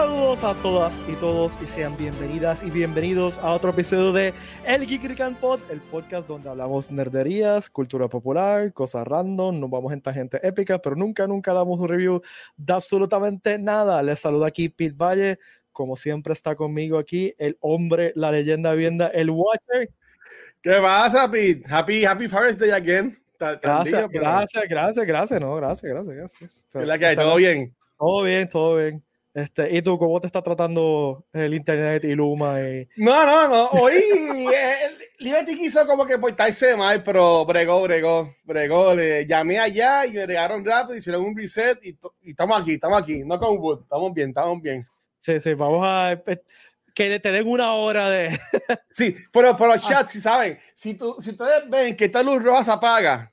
Saludos a todas y todos y sean bienvenidas y bienvenidos a otro episodio de El Geek Pod, el podcast donde hablamos nerderías, cultura popular, cosas random, nos vamos en gente épica, pero nunca, nunca damos un review de absolutamente nada. Les saluda aquí Pete Valle, como siempre está conmigo aquí el hombre, la leyenda vienda, el Watcher. ¿Qué pasa, Pete? Happy, happy Father's Day again. Gracias, gracias, gracias, gracias, no, gracias, gracias, gracias. ¿Todo bien? Todo bien, todo bien. Este, ¿Y tú cómo te está tratando el internet y Luma? Y... No, no, no. Hoy eh, Liberty quiso como que portarse mal, pero bregó, bregó, bregó. Le llamé allá y me llegaron rápido, hicieron un reset y, estamos aquí, estamos aquí. No con Wood, estamos bien, estamos bien. Sí, sí, vamos a eh, que te den una hora de. sí, pero por los chats, si saben, si, tú, si ustedes ven que esta luz roja se apaga,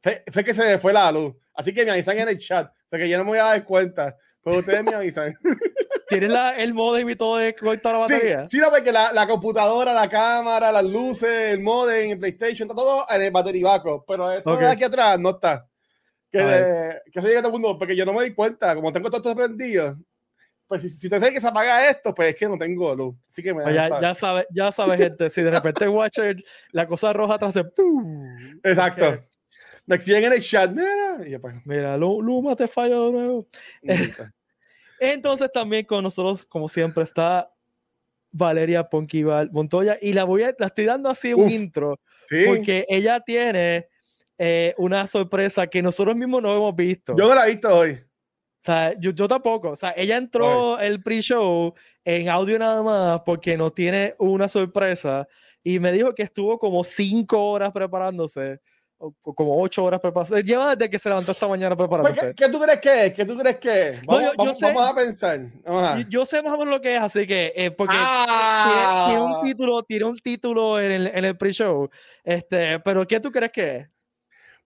fue, fue que se me fue la luz. Así que me avisan en el chat, porque yo no me voy a dar cuenta. Pero ustedes me avisan. ¿Tienes la, el modem y todo de cortar la batería? Sí, no, porque la, la, computadora, la cámara, las luces, el modem, el PlayStation, está todo en el bateribaco. Pero esto de aquí atrás no está. Que, que se llega todo el mundo, porque yo no me di cuenta, como tengo todo esto prendido. Pues si, si te sabes que se apaga esto, pues es que no tengo luz. Así que me pues ya, ya sabes, ya sabes, gente. Si de repente Watcher, la cosa roja atrás se. Exacto. Me escriben en el chat, mira. pues, mira, Luma te falla de nuevo. Entonces también con nosotros, como siempre, está Valeria Ponquival Montoya y la voy a, la estoy dando así un intro porque ella tiene eh, una sorpresa que nosotros mismos no hemos visto. Yo no la he visto hoy. O sea, yo, yo tampoco. O sea, ella entró el pre-show en audio nada más porque nos tiene una sorpresa y me dijo que estuvo como cinco horas preparándose como ocho horas. Lleva desde que se levantó esta mañana pues, preparándose. ¿Qué, tú crees que es? ¿Qué tú crees que es? Vamos, vamos, a pensar. Yo, sé más o menos lo que es, así que eh, porque tiene, un ah. título, tiene un título en el, en el pre-show. Este, pero ¿qué tú crees que es?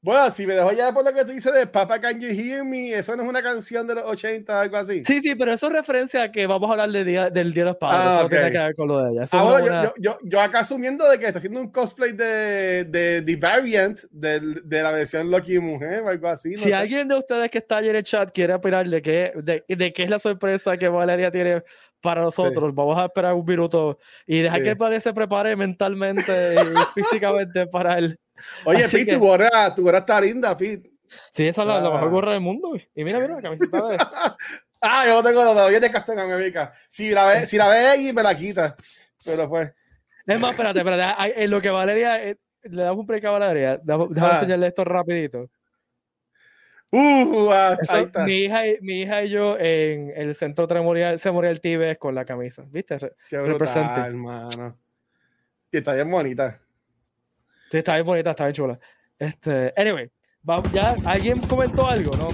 Bueno, si me dejo ya por lo que tú dices de Papa Can You Hear Me, eso no es una canción de los 80, algo así. Sí, sí, pero eso es referencia a que vamos a hablar del Día de los Padres. Ah, eso tiene que ver con lo de ella. Ahora, yo, yo, yo, acá asumiendo de que está haciendo un cosplay de, de The Variant de, de la versión Lucky Mujer o algo así. si alguien de ustedes que está allí en el chat quiere opinar de qué, de, de qué es la sorpresa que Valeria tiene para nosotros. Vamos a esperar un minuto y dejar que el padre se prepare mentalmente y físicamente para él. Oye, Pete, tu gorra, tu gorra está linda, Pete. Sí, esa es la, mejor ah. gorra del mundo. Y mira, mira, la camiseta de. ah, yo tengo la todavía de Castell América. Si la ve, si la ve ahí, me la quita. Pero pues. Es más, espérate, espérate. En lo que Valeria. Eh, le damos un break a Valeria. Déjame ah. enseñarle esto rapidito. Uh, ah, mi, hija y, mi hija y yo en el centro tremorial, el Tibes con la camisa, ¿viste? Qué brutal, hermano. Y está bien bonita. Sí, está bien bonita, está bien chula. Este, anyway, ya alguien comentó algo, ¿no?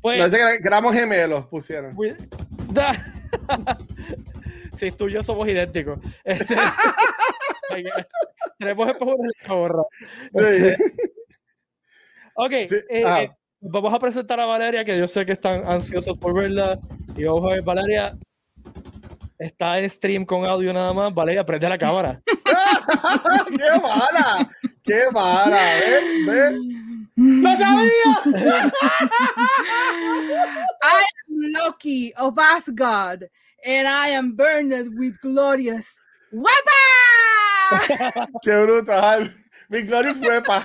Pues, Parece que éramos gemelos, pusieron. sí, tú y yo somos idénticos. Este, tenemos el. Este, ok, eh, eh, vamos a presentar a Valeria, que yo sé que están ansiosos por verla. Y vamos a ver, Valeria está en stream con audio nada más. Valeria, prende la cámara. ¡Qué mala! ¡Qué mala! ¿Ven? ¿Ven? ¡No sabía! I am Loki of Asgard, and I am burned with glorious weapon. ¡Qué brutal! Mi glorious weapon.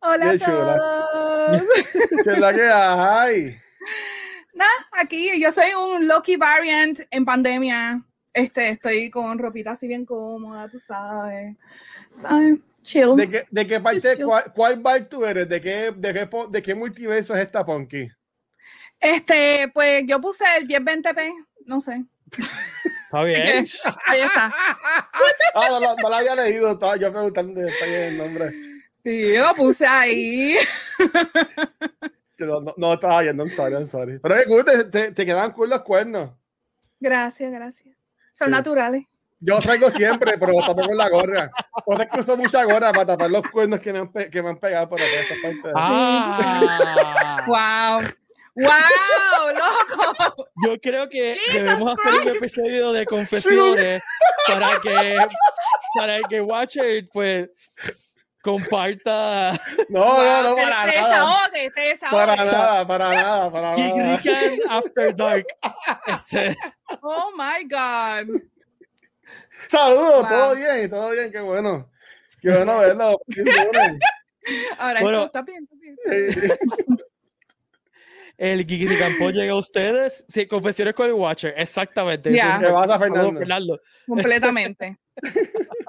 Hola a todos. ¿Qué es la que hay? Nada, aquí yo soy un Loki variant en pandemia. Este, estoy con ropita así bien cómoda, tú sabes. ¿Sabes? Chill. ¿De qué, de qué parte, cuál, cuál bar tú eres? ¿De qué, de qué, de qué multiverso es esta Ponky? Este, pues yo puse el 1020p, no sé. Está bien. ahí está. ah, no, no, lo había leído, estaba yo preguntando de el nombre. Sí, yo lo puse ahí. no, no, estaba viendo, I'm sorry, I'm sorry. Pero te, te, te quedan cool los cuernos. Gracias, gracias. Son naturales. Yo traigo siempre, pero tapo con la gorra. O sea que uso mucha gorra para tapar los cuernos que me han, que me han pegado por esta parte. Ah. ¡Wow! ¡Wow! ¡Loco! Yo creo que debemos hacer un episodio de confesiones para que para que Watcher pues comparta. No, no, no, para te nada. desahogue, te desahogue. Para nada, para nada, para Geek nada. Weekend After Dark. Este, Oh my God. Saludos, Wow. todo bien, todo bien, qué bueno. Qué bueno verlo. Qué bueno. Ahora Bueno. está bien, está bien. El Pod llega a ustedes. Sí, confesiones con el Watcher. Exactamente. Ya. Eso ¿Qué es- pasa, Saludos, Fernando? Completamente.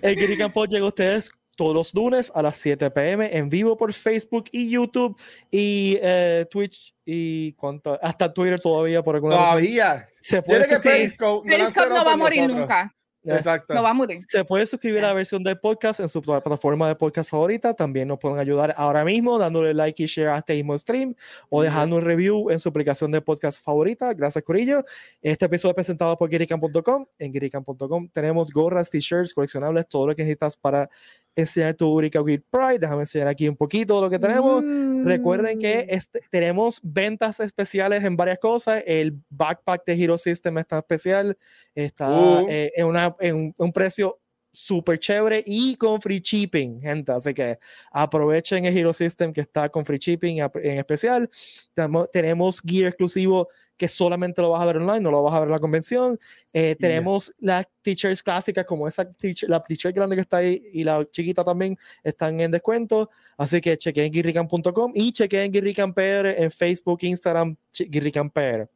El Geek Weekend Pod llega a ustedes todos los lunes a las 7 pm en vivo por Facebook y YouTube y eh, Twitch y cuánto, hasta Twitter todavía por alguna razón. Todavía. Se puede, Tiene que Periscope no Periscope no lanzaron va a morir nosotros. nunca. Exacto. No va a morir. se puede suscribir a la versión del podcast en su pla- plataforma de podcast favorita. También nos pueden ayudar ahora mismo dándole like y share a este mismo stream o dejando un review en su aplicación de podcast favorita. Gracias, Corillo. Este episodio es presentado por Girican.com. En Girican.com tenemos gorras, t-shirts, coleccionables, todo lo que necesitas para enseñar tu única Geek Pride. Déjame enseñar aquí un poquito de lo que tenemos. Recuerden que Mm. este- tenemos ventas especiales en varias cosas. El backpack de Hero System está especial. Está Uh. eh, en, una, en un- precio súper chévere y con free shipping, gente. Así que aprovechen el Hero System que está con free shipping en especial. Temo- tenemos gear exclusivo que solamente lo vas a ver online, no lo vas a ver en la convención. Eh, tenemos las t-shirts clásicas como esa t-shirt- la t-shirt grande que está ahí y la chiquita también están en descuento. Así que chequen guirrican.com y chequen Guirrican PR en Facebook, Instagram, Guirrican PR.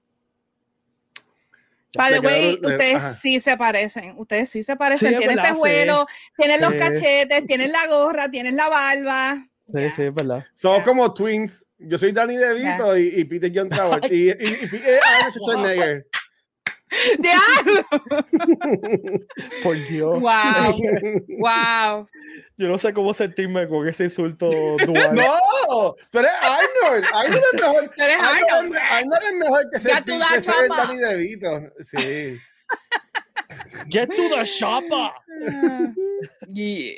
By the way, ustedes ajá. sí se parecen. Ustedes sí se parecen. Sí, tienen verdad, tejuelos, tienen los Sí. cachetes, tienen la gorra, tienen la barba. Sí, sí, es verdad. Somos Ya. como twins. Yo soy Danny DeVito y, y Peter John Travolta. y, y, y, y Arnold Schwarzenegger. ¡Diablo! Por Dios. ¡Wow! ¡Wow! Yo no sé cómo sentirme con ese insulto dual. No, tú eres Arnold. Arnold es mejor. Tú eres Arnold, Arnold. es- Arnold es mejor que ser, que ser. Danny DeVito. Sí. Get to the shopper. Yeah.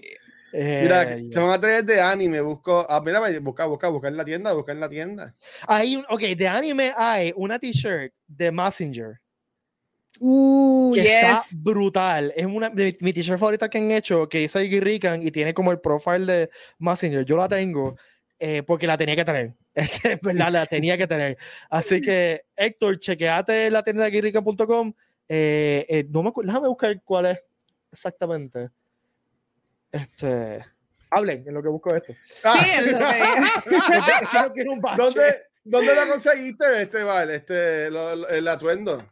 Eh, Mira, se van a traer de anime. Busco. Ah, mira, busca, busca, busca en la tienda, busca en la tienda. Hay un- ok, de anime hay una t-shirt de Messenger Uh, que está yes. brutal. Es una de mi t-shirt favorita que han hecho, que dice Guirrican y tiene como el profile de Messenger. Yo la tengo eh, porque la tenía que tener. Este, Es verdad, la tenía que tener. Así que, Héctor, chequeate la tienda de guirrican.com. Eh, eh, no me acuerdo, déjame buscar cuál es exactamente. Este. Hablen en lo que busco esto. Sí, es lo que- Quiero- quiero un bache. ¿Dónde, ¿Dónde lo conseguiste, este, vale? Este, lo- lo- el atuendo.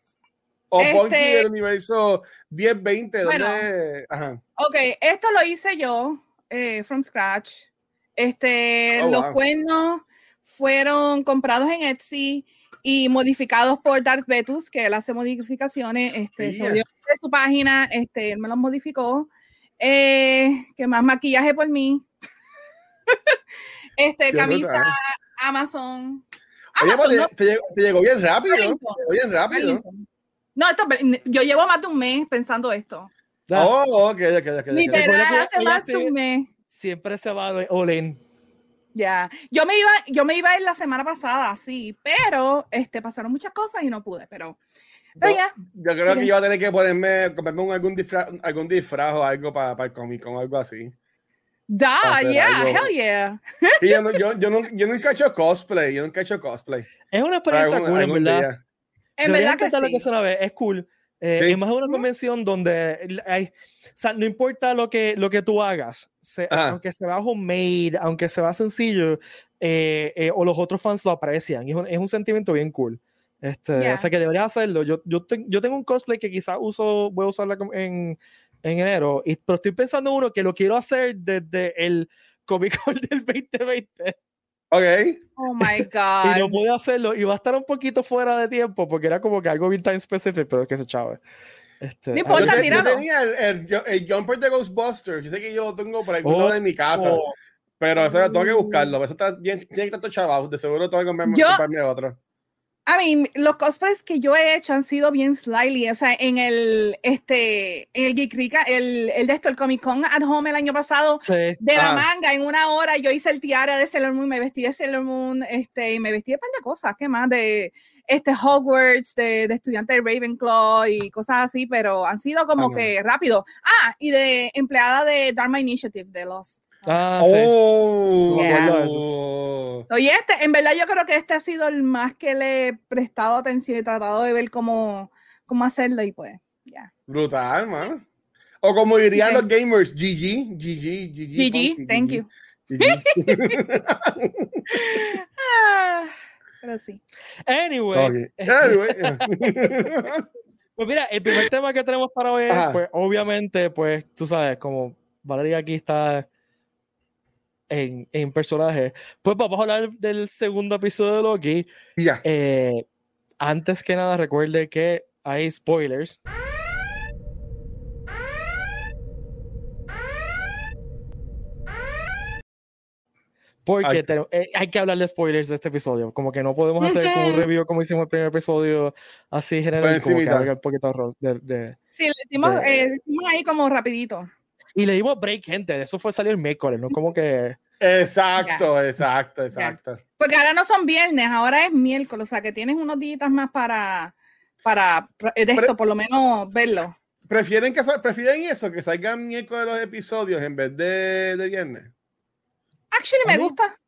O Este- del universo 1020. ¿Dónde? Bueno. Ajá. Ok, esto lo hice yo, eh, from scratch. Este, Oh, los wow. cuernos fueron comprados en Etsy y modificados por Darth Betus, que él hace modificaciones. Este, se dio de su página, este, él me los modificó. Eh, que más maquillaje por mí. este, Qué camisa. Amazon. Oye, Amazon, pues, no, te, te llegó, te llegó bien rápido. Te bien rápido. No, esto, yo llevo más de un mes pensando esto. Oh, ok, ok, ok. Literal, hace más de un mes. Siempre se va de Olin. Ya, yo me iba, yo me iba a ir la semana pasada, sí, pero este pasaron muchas cosas y no pude, pero, pero Yo- ya. Yo creo Sí. que yo voy a tener que ponerme, comprarme un- algún disfraz, algún disfraz o algo para, para el Comic Con, algo así. Da, yeah, algo. hell yeah. Y yo, no- yo, yo, no- yo nunca he hecho cosplay, yo nunca he hecho cosplay. Es una experiencia Algún- cool, en verdad. día. En verdad que sí. sea una vez, es cool. Eh, Sí. Es más una convención donde hay, o sea, no importa lo que, lo que tú hagas, se- aunque se vea homemade, aunque se vea sencillo, eh, eh, o los otros fans lo aprecian. Es un, es un sentimiento bien cool. Este, Yeah. O sea que deberías hacerlo. Yo, yo, ten- yo tengo un cosplay que quizás uso, voy a usarla en, en enero, y, pero estoy pensando en uno que lo quiero hacer desde el Comic Con del 2020 Ok. Oh my y no God. pude hacerlo y va a estar un poquito fuera de tiempo porque era como que algo bien time specific, pero es que se chave. Este, No a importa, Yo, ver- te- yo tenía el, el, el jumper de Ghostbusters. Yo sé que yo lo tengo por algún Oh, de mi casa, oh, pero eso tengo que buscarlo. Eso está, tiene, tiene que estar todo chavado. De seguro tengo que comprarme, Yo- comprarme otro. A mí, los cosplays que yo he hecho han sido bien slyly. O sea, en el, este, en el Geek Rica, el, el de esto, el Comic Con at Home el año pasado, sí. de la Ah. manga, en una hora yo hice el tiara de Sailor Moon, me vestí de Sailor Moon, este, y me vestí de par de cosas, ¿qué más? De, este Hogwarts, de, de estudiante de Ravenclaw y cosas así, pero han sido como que rápido. Ah, y de empleada de Dharma Initiative de los. Ah, sí. Oh, yeah. Oye, este, en verdad yo creo que este ha sido el más que le he prestado atención y tratado de ver cómo, cómo hacerlo y pues, ya. Brutal, man. O como dirían los gamers, GG, GG, GG. GG, thank you. ah, pero sí. Anyway. anyway. pues mira, el primer tema que tenemos para hoy es, pues, obviamente, pues, tú sabes, como Valeria aquí está en, en, personaje, pues vamos a hablar del segundo episodio de Loki. Ya. Eh, antes que nada, recuerde que hay spoilers. Porque eh, hay que hablar de spoilers de este episodio. Como que no podemos hacer como un review como hicimos el primer episodio, así general. Como que un poquito de, de, Sí, le hicimos, eh, ahí como rapidito. Y le dimos break, gente. Eso fue salir el miércoles, ¿no? Como que. Exacto, exacto, exacto. Porque ahora no son viernes, ahora es miércoles. O sea que tienes unos días más para, para de esto, por lo menos verlo. ¿Prefieren, que, ¿Prefieren eso, que salgan miércoles los episodios en vez de, de viernes? Actually, me gusta.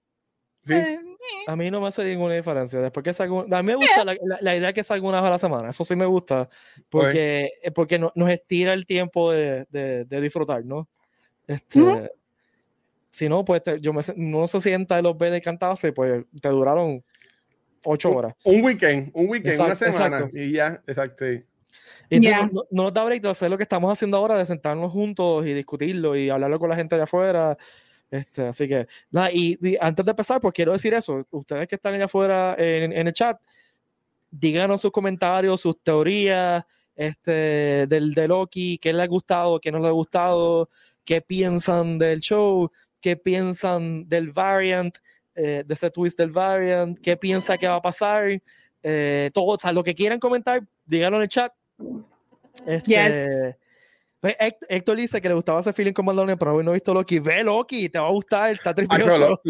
¿Sí? Eh, a mí no me hace ninguna diferencia. Después que salga, a mí me gusta la, la, la, idea que salga una vez a la semana. Eso sí me gusta. Porque, okay. porque no, nos estira el tiempo de, de, de disfrutar, ¿no? Este, uh -huh. Si no, pues te, yo me, no se sienta los ve de cantarse, pues te duraron ocho horas. Un, un weekend, un weekend, exacto, una semana. Exacto. Y ya, exacto. Y yeah. no, no, nos da break de hacer lo que estamos haciendo ahora, de sentarnos juntos y discutirlo y hablarlo con la gente allá afuera. Este, así que, nada, y, y, antes de empezar, pues quiero decir eso. Ustedes que están allá afuera en, en el chat, díganos sus comentarios, sus teorías este, del de Loki, qué les ha gustado, qué no les ha gustado, qué piensan del show, qué piensan del variant, eh, de ese twist del variant, qué piensa que va a pasar. Eh, todo, o sea, lo que quieran comentar, díganlo en el chat. Este, yes. Héctor dice que le gustaba ese feeling con Mandalorian, pero hoy no he visto Loki. Ve Loki, te va a gustar, está tripioso.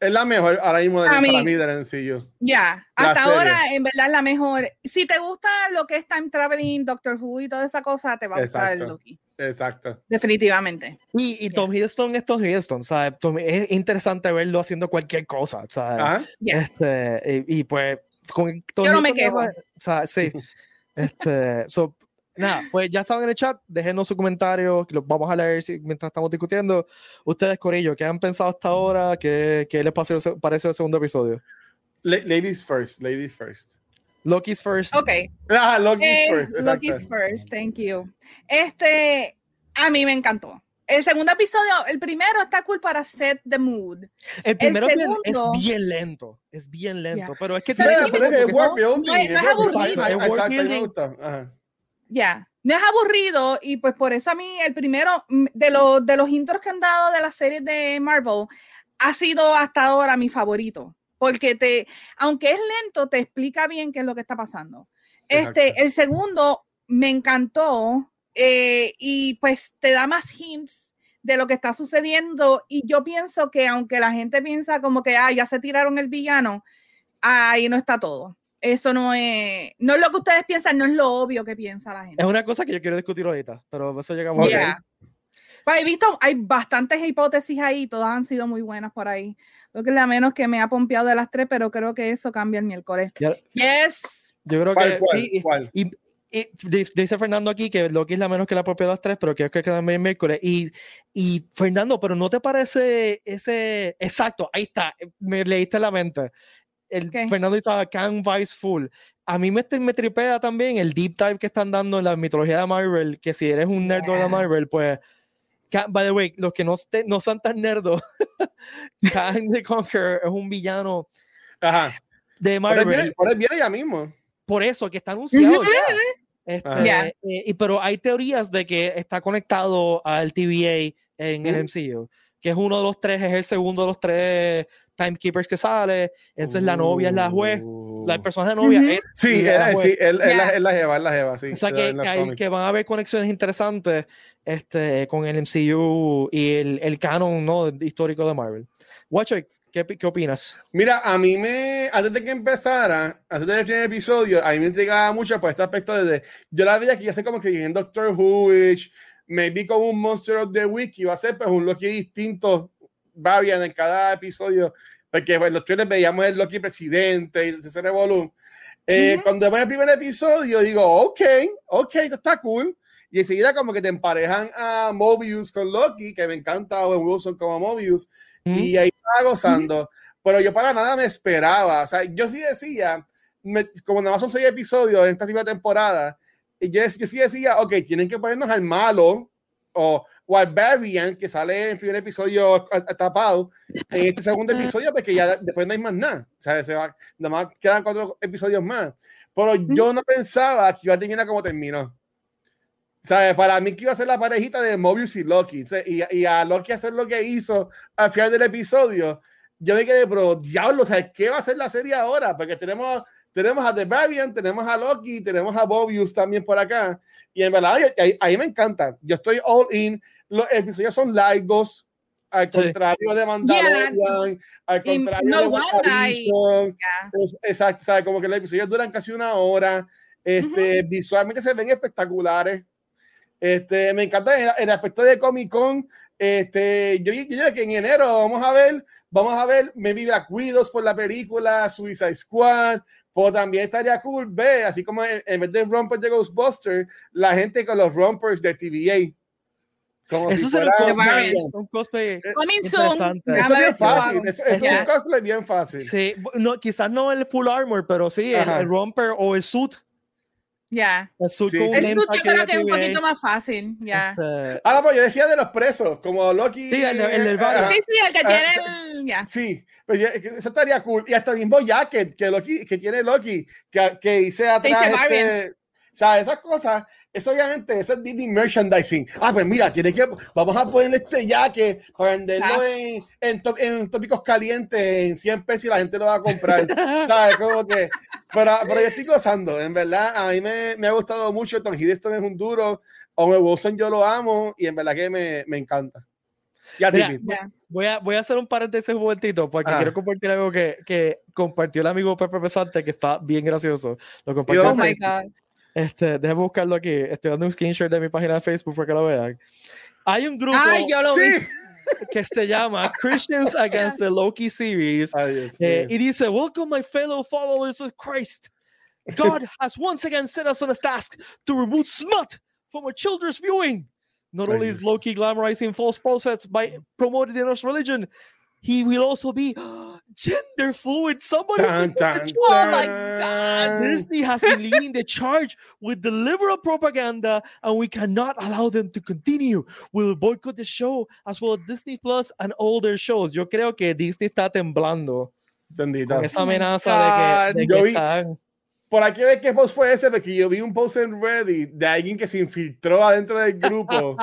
Es la mejor ahora mismo de, mí, para mí del sencillo. Ya, hasta serie. ahora en verdad es la mejor. Si te gusta lo que es Time Traveling, Doctor Who y toda esa cosa, te va a gustar Exacto. el Loki. Exacto. Definitivamente. Y, y Tom yeah. Hiddleston es Tom Hiddleston, ¿sabes? Es interesante verlo haciendo cualquier cosa, ¿sabes? Yeah. Este, y, y, pues con Tom Yo no me quejo. O sea, sí. este, so, nada, pues ya están en el chat, déjenos sus comentarios, los vamos a leer mientras estamos discutiendo. Ustedes, Corillo, ¿qué han pensado hasta ahora? ¿Qué, qué les parece, parece el segundo episodio? Ladies first, ladies first. Loki's first. Ok. Ah, Loki's eh, first. Exacto. Loki's first, thank you. Este, a mí me encantó. El segundo episodio, el primero está cool para set the mood. El primero el segundo, es bien lento, es bien lento, yeah. pero es que sí, tiene que es, es, no, no, no es aburrido. Exacto, Ya, yeah. no es aburrido y pues por eso a mí el primero de los, de los intros que han dado de las series de Marvel ha sido hasta ahora mi favorito porque te, aunque es lento, te explica bien qué es lo que está pasando. Exacto. Este, el segundo me encantó eh, y pues te da más hints de lo que está sucediendo y yo pienso que aunque la gente piensa como que ah, ya se tiraron el villano, ahí no está todo. Eso no es, no es lo que ustedes piensan, no es lo obvio que piensa la gente. Es una cosa que yo quiero discutir ahorita, pero eso llegamos yeah. a pues he visto, hay bastantes hipótesis ahí, todas han sido muy buenas por ahí. Creo que es la menos que me ha pompeado de las tres, pero creo que eso cambia el miércoles. Ya, yes. Yo creo ¿Cuál, que cuál, sí. cuál? Y, y, dice Fernando aquí que Loki es la menos que la propia de las tres, pero creo que queda el miércoles. Y, y Fernando, pero ¿no te parece ese exacto? Ahí está, me leíste la mente. El ¿Qué? Fernando dice Can Vice Full. A mí me, me tripea también el deep dive que están dando en la mitología de Marvel, que si eres un nerd yeah. de Marvel, pues By the way, los que no, este, no son tan nerdos, Kang the Conqueror es un villano Ajá. de Marvel. Por él, viene, viene ya mismo. Por eso, que está anunciado ya. Este, yeah. eh, y, pero hay teorías de que está conectado al TVA en el MCU, que es uno de los tres, es el segundo de los tres timekeepers que sale. Entonces uh. la novia es la juez. La Uh. persona novia Uh -huh. es. Sí, es la sí, él, yeah. él, la, él, la lleva, él la lleva, sí. O sea que, hay, que van a haber conexiones interesantes este, con el MCU y el, el canon ¿no? histórico de Marvel. Watcher, ¿Qué, ¿Qué, opinas? Mira, a mí me, antes de que empezara, antes del primer episodio, a mí me intrigaba mucho por este aspecto de, yo la veía que ya sé como que en Doctor Who, me vi con un Monster of the Week, iba a ser pues un Loki distinto, varian en cada episodio, porque bueno, los trailers veíamos el Loki presidente y ese revolú. Eh, Cuando vemos el primer episodio, digo, ok, ok, esto está cool. Y enseguida como que te emparejan a Mobius con Loki, que me encanta Owen Wilson como Mobius, y ahí estaba gozando. Pero yo para nada me esperaba. O sea, yo sí decía, como nada más son seis episodios en esta primera temporada, y yo, yo, sí decía, ok, tienen que ponernos al malo o, o que sale en el primer episodio atrapado en este segundo episodio, porque ya después no hay más nada. Sea, se va, nada más quedan cuatro episodios más. Pero yo no pensaba que iba a terminar como terminó. ¿Sabes? Para mí que iba a ser la parejita de Mobius y Loki. Y, y, a Loki hacer lo que hizo al final del episodio, yo me quedé, pero diablo, ¿sabes qué va a ser la serie ahora? Porque tenemos, tenemos a The Variant, tenemos a Loki, tenemos a Mobius también por acá. Y en verdad, ahí, ahí me encanta. Yo estoy all in. Los episodios son largos, al contrario de Mandalorian, yeah. al contrario no de Exacto, ¿sabes? Como que los episodios duran casi una hora. Este, Visualmente se ven espectaculares. Este, me encanta en, el aspecto de Comic Con. Este, yo, yo, que en enero vamos a ver, vamos a ver Maybe Black Widows por la película, Suicide Squad, pues también estaría cool ver, así como en, vez de rompers de Ghostbusters, la gente con los rompers de TVA. Como eso si sería un cosplay, Coming soon. Eso es bien fácil. Eso, es un cosplay bien fácil. Sí, no, quizás no el full armor, pero sí el, el romper o el suit ya. El suit, yo creo que es un poquito más fácil. Ya. Este... Ahora, pues yo decía de los presos, como Loki. Sí, el, el, el Sí, sí, el que tiene el. Ya. Sí, pues eso estaría cool. Y hasta el mismo jacket que, Loki, que tiene Loki, que, que hice atrás. Este, o sea, esas cosas eso obviamente, eso es Disney merchandising. Ah, pues mira, tiene que, vamos a ponerle este jaque para venderlo en, en, en, tópicos calientes en 100 pesos y la gente lo va a comprar. ¿Sabes? Como que, pero, pero yo estoy gozando, en verdad, a mí me, me ha gustado mucho. Tom Hiddleston es un duro, Owen Wilson yo lo amo y en verdad que me, me encanta. Ya, Mira, voy, a, voy a hacer un paréntesis un momentito porque ah. quiero compartir algo que, que compartió el amigo Pepe Pesante que está bien gracioso. Lo compartió. Oh my God. Este, déjame buscarlo aquí. Estoy dando un screenshot de mi página de Facebook para que lo vean. Hay un grupo Ay, yo lo vi. que se llama Christians Against the Loki Series. Ay, eh, y dice, Welcome my fellow followers of Christ. God has once again set us on a task to remove smut from our children's viewing. Not only is Loki glamorizing false prophets by promoting the religion, he will also be gender fluid. Somebody, dun, dun, dun. oh my god! Disney has been leading the charge with the liberal propaganda, and we cannot allow them to continue. We'll boycott the show as well as Disney Plus and all their shows. Yo creo que Disney está temblando. Bendita. Con esa oh amenaza oh de que, de que están por aquí ve qué post fue ese, porque yo vi un post en Reddit de alguien que se infiltró adentro del grupo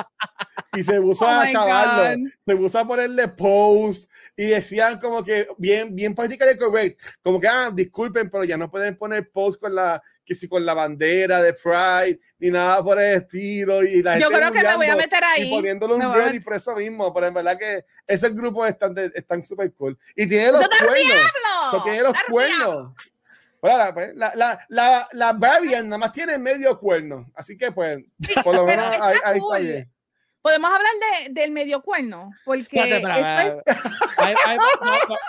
y se puso oh a chavarlo, se puso a ponerle post y decían como que bien, bien politically correct, como que, ah, disculpen, pero ya no pueden poner post con la, que si con la bandera de Pride ni nada por el estilo y la Yo creo que me voy a meter ahí. Y poniéndolo en Reddit por eso mismo, pero en verdad que ese grupo están, están súper cool. Y tiene los cuernos. Tiene los cuernos. Pues, la, la, la, la Varian nada más tiene medio cuerno, así que pues, por lo menos ahí, ahí está bien. Podemos hablar de, del medio cuerno, porque Espérate, es...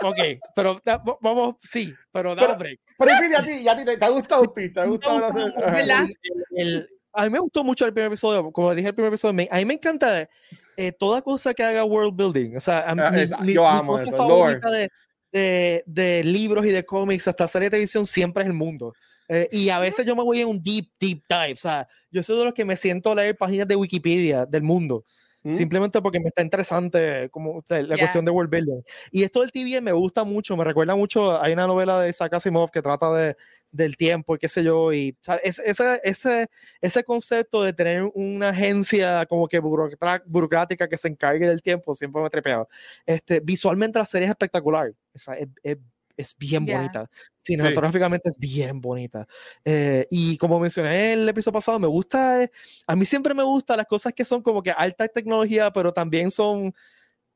ok, pero vamos, sí, pero da break. Pero pide a ti, a ti te, te ha gustado Pita, te ha gustado ¿verdad? El, a mí me gustó mucho el primer episodio, como dije el primer episodio, a mí me encanta eh, toda cosa que haga world building, o sea, a mí, ah, mi, yo amo eso, favorita de, de, de, libros y de cómics hasta serie de televisión siempre es el mundo. Eh, y a veces yo me voy en un deep, deep dive. O sea, yo soy de los que me siento a leer páginas de Wikipedia del mundo. ¿Mm? Simplemente porque me está interesante como la cuestión de world building. Y esto del TV me gusta mucho, me recuerda mucho. Hay una novela de Isaac Asimov que trata de, del tiempo y qué sé yo. Y ese, ese, ese concepto de tener una agencia como que burocrática que se encargue del tiempo siempre me ha trepeado. Este, visualmente la serie es espectacular. es, es, es bien bonita. Cinematográficamente es bien bonita. Eh, y como mencioné en el episodio pasado, me gusta, a mí siempre me gustan las cosas que son como que alta tecnología, pero también son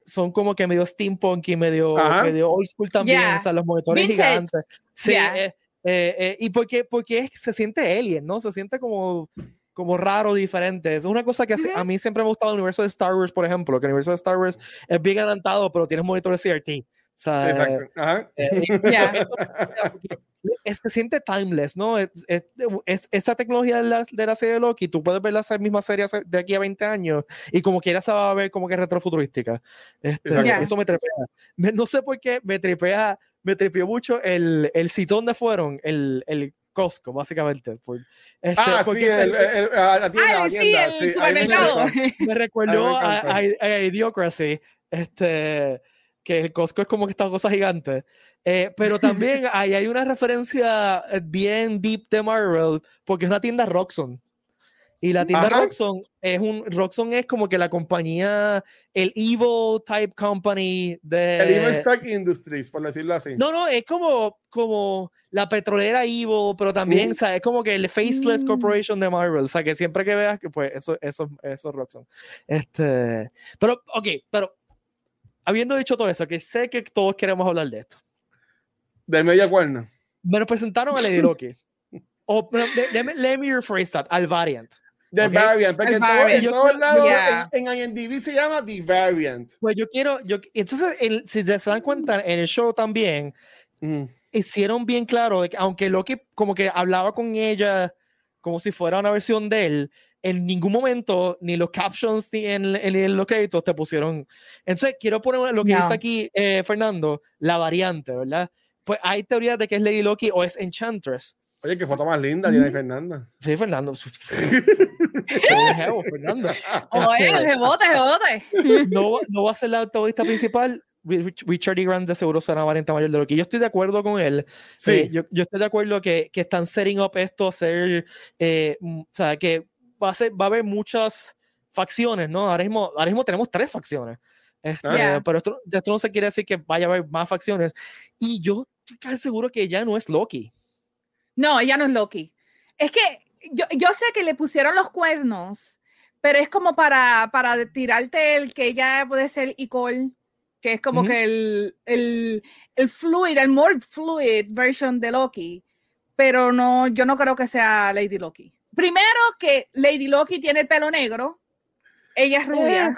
son como que medio steampunk y medio, medio old school también, o sea, los monitores gigantes. Sí, eh, eh, eh, y porque, porque se siente alien, ¿no? Se siente como, como raro, diferente. Es una cosa que a mí siempre me ha gustado el universo de Star Wars, por ejemplo, que el universo de Star Wars es bien adelantado, pero tienes monitores CRT. O sea, Exacto. Ajá. es, se siente timeless, ¿no? Es, es, esa tecnología de la, de la, serie de Loki, tú puedes ver la misma serie de aquí a 20 años y como quiera se va a ver como que retrofuturística. Este, Eso me tripea. no sé por qué me tripea, me tripeó mucho el, el sitio donde fueron, el, el Costco, básicamente. este, ah, sí, el, el, la tienda, sí, el supermercado. Me, recuerdo a, a, a, Idiocracy. Este, que el Costco es como que esta cosa gigante. Eh, pero también ahí hay una referencia eh, bien deep de Marvel, porque es una tienda Roxxon. Y la tienda Roxxon es un Roxxon es como que la compañía, el Evil type company de. El Evil Stock Industries, por decirlo así. No, no, es como, como la petrolera Evil, pero también, o sea, es como que el Faceless mm. Corporation de Marvel. O sea, que siempre que veas que, pues, eso, eso, eso es Roxxon. Este. Pero, ok, pero habiendo dicho todo eso, que sé que todos queremos hablar de esto. Del media cuerno. Me lo presentaron a Lady Loki. o, let, me rephrase that, al variant. The variant, porque en, todos lados en, en, IMDb se llama The Variant. Pues yo quiero, yo, entonces, si se dan cuenta, en el show también mm. hicieron bien claro de que aunque Loki como que hablaba con ella como si fuera una versión de él, en ningún momento, ni los captions ni en, en, los créditos te pusieron. Entonces, quiero poner lo que dice aquí eh, Fernando, la variante, ¿verdad? Pues hay teorías de que es Lady Loki o es Enchantress. Oye, qué foto más linda tiene Fernanda. Sí, Fernando. Fernando. Oye, rebote, rebote. No, no va a ser la autobista principal, Richard E. Grant de seguro será variante mayor de lo que yo estoy de acuerdo con él. Sí. Eh, yo, yo, estoy de acuerdo que, que, están setting up esto a ser, eh, o sea, que va a, ser, va a haber muchas facciones, ¿no? Ahora mismo, ahora mismo tenemos tres facciones. Este, Pero esto, esto, no se quiere decir que vaya a haber más facciones. Y yo estoy casi seguro que ya no es Loki. No, ella no es Loki. Es que yo, yo sé que le pusieron los cuernos, pero es como para, para tirarte el que ella puede ser Icole que es como que el, el, el fluid, el more fluid version de Loki, pero no, yo no creo que sea Lady Loki. Primero que Lady Loki tiene el pelo negro, ella es rubia.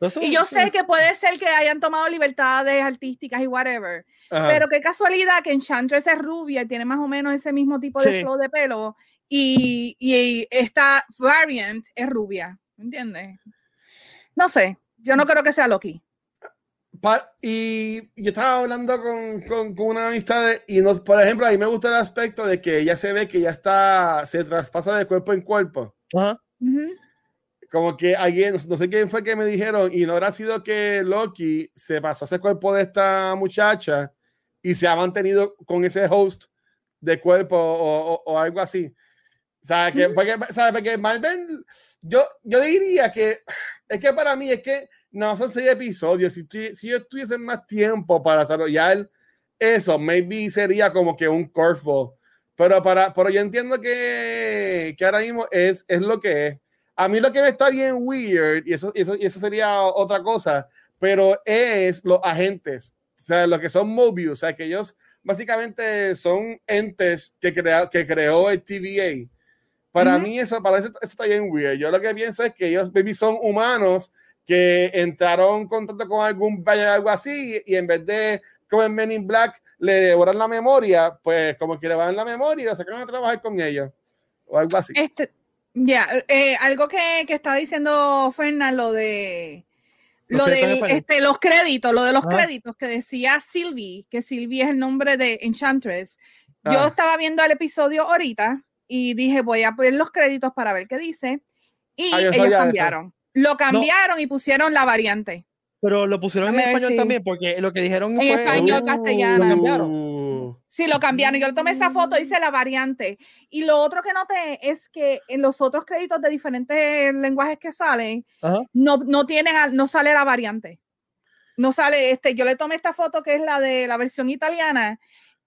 Eh, y yo sé que puede ser que hayan tomado libertades artísticas y whatever, pero qué casualidad que Enchantress es rubia y tiene más o menos ese mismo tipo de flow de pelo y, y esta variant es rubia, ¿me entiendes? No sé, yo no creo que sea Loki. Y yo estaba hablando con, con, una amistad y nos, por ejemplo, a mí me gusta el aspecto de que ya se ve que ya está, se traspasa de cuerpo en cuerpo. Como que alguien, no sé quién fue que me dijeron, y no habrá sido que Loki se pasó a ese cuerpo de esta muchacha y se ha mantenido con ese host de cuerpo o, o, algo así. O sea, que, porque, porque Marvel, yo, yo diría que es que para mí es que no, son seis episodios. Si, si yo tuviese más tiempo para desarrollar eso, maybe sería como que un curveball. Pero, para, pero yo entiendo que, que ahora mismo es, es lo que es. A mí lo que me está bien weird, y eso, eso, y eso sería otra cosa, pero es los agentes, o sea, lo que son Mobius, o sea, que ellos básicamente son entes que, crea, que creó el TVA. Para mí eso, para eso, está bien weird. Yo lo que pienso es que ellos maybe son humanos que entraron en contacto con algún o algo así y en vez de como en Men in Black le devoran la memoria, pues como que le van la memoria y lo sacan a trabajar con ellos o algo así. Este, ya, eh, algo que, que está diciendo Fernando, lo de lo de este, los créditos, lo de los créditos que decía Sylvie, que Sylvie es el nombre de Enchantress. Yo ah. estaba viendo el episodio ahorita y dije, voy a poner los créditos para ver qué dice. Y ah, ellos cambiaron. Lo cambiaron y pusieron la variante. Pero lo pusieron en español también, porque lo que dijeron en español, uh, castellano. Lo cambiaron. Sí, lo cambiaron. Yo tomé esa foto, dice la variante. Y lo otro que noté es que en los otros créditos de diferentes lenguajes que salen, no, no tienen, no sale la variante. No sale, este, yo le tomé esta foto que es la de la versión italiana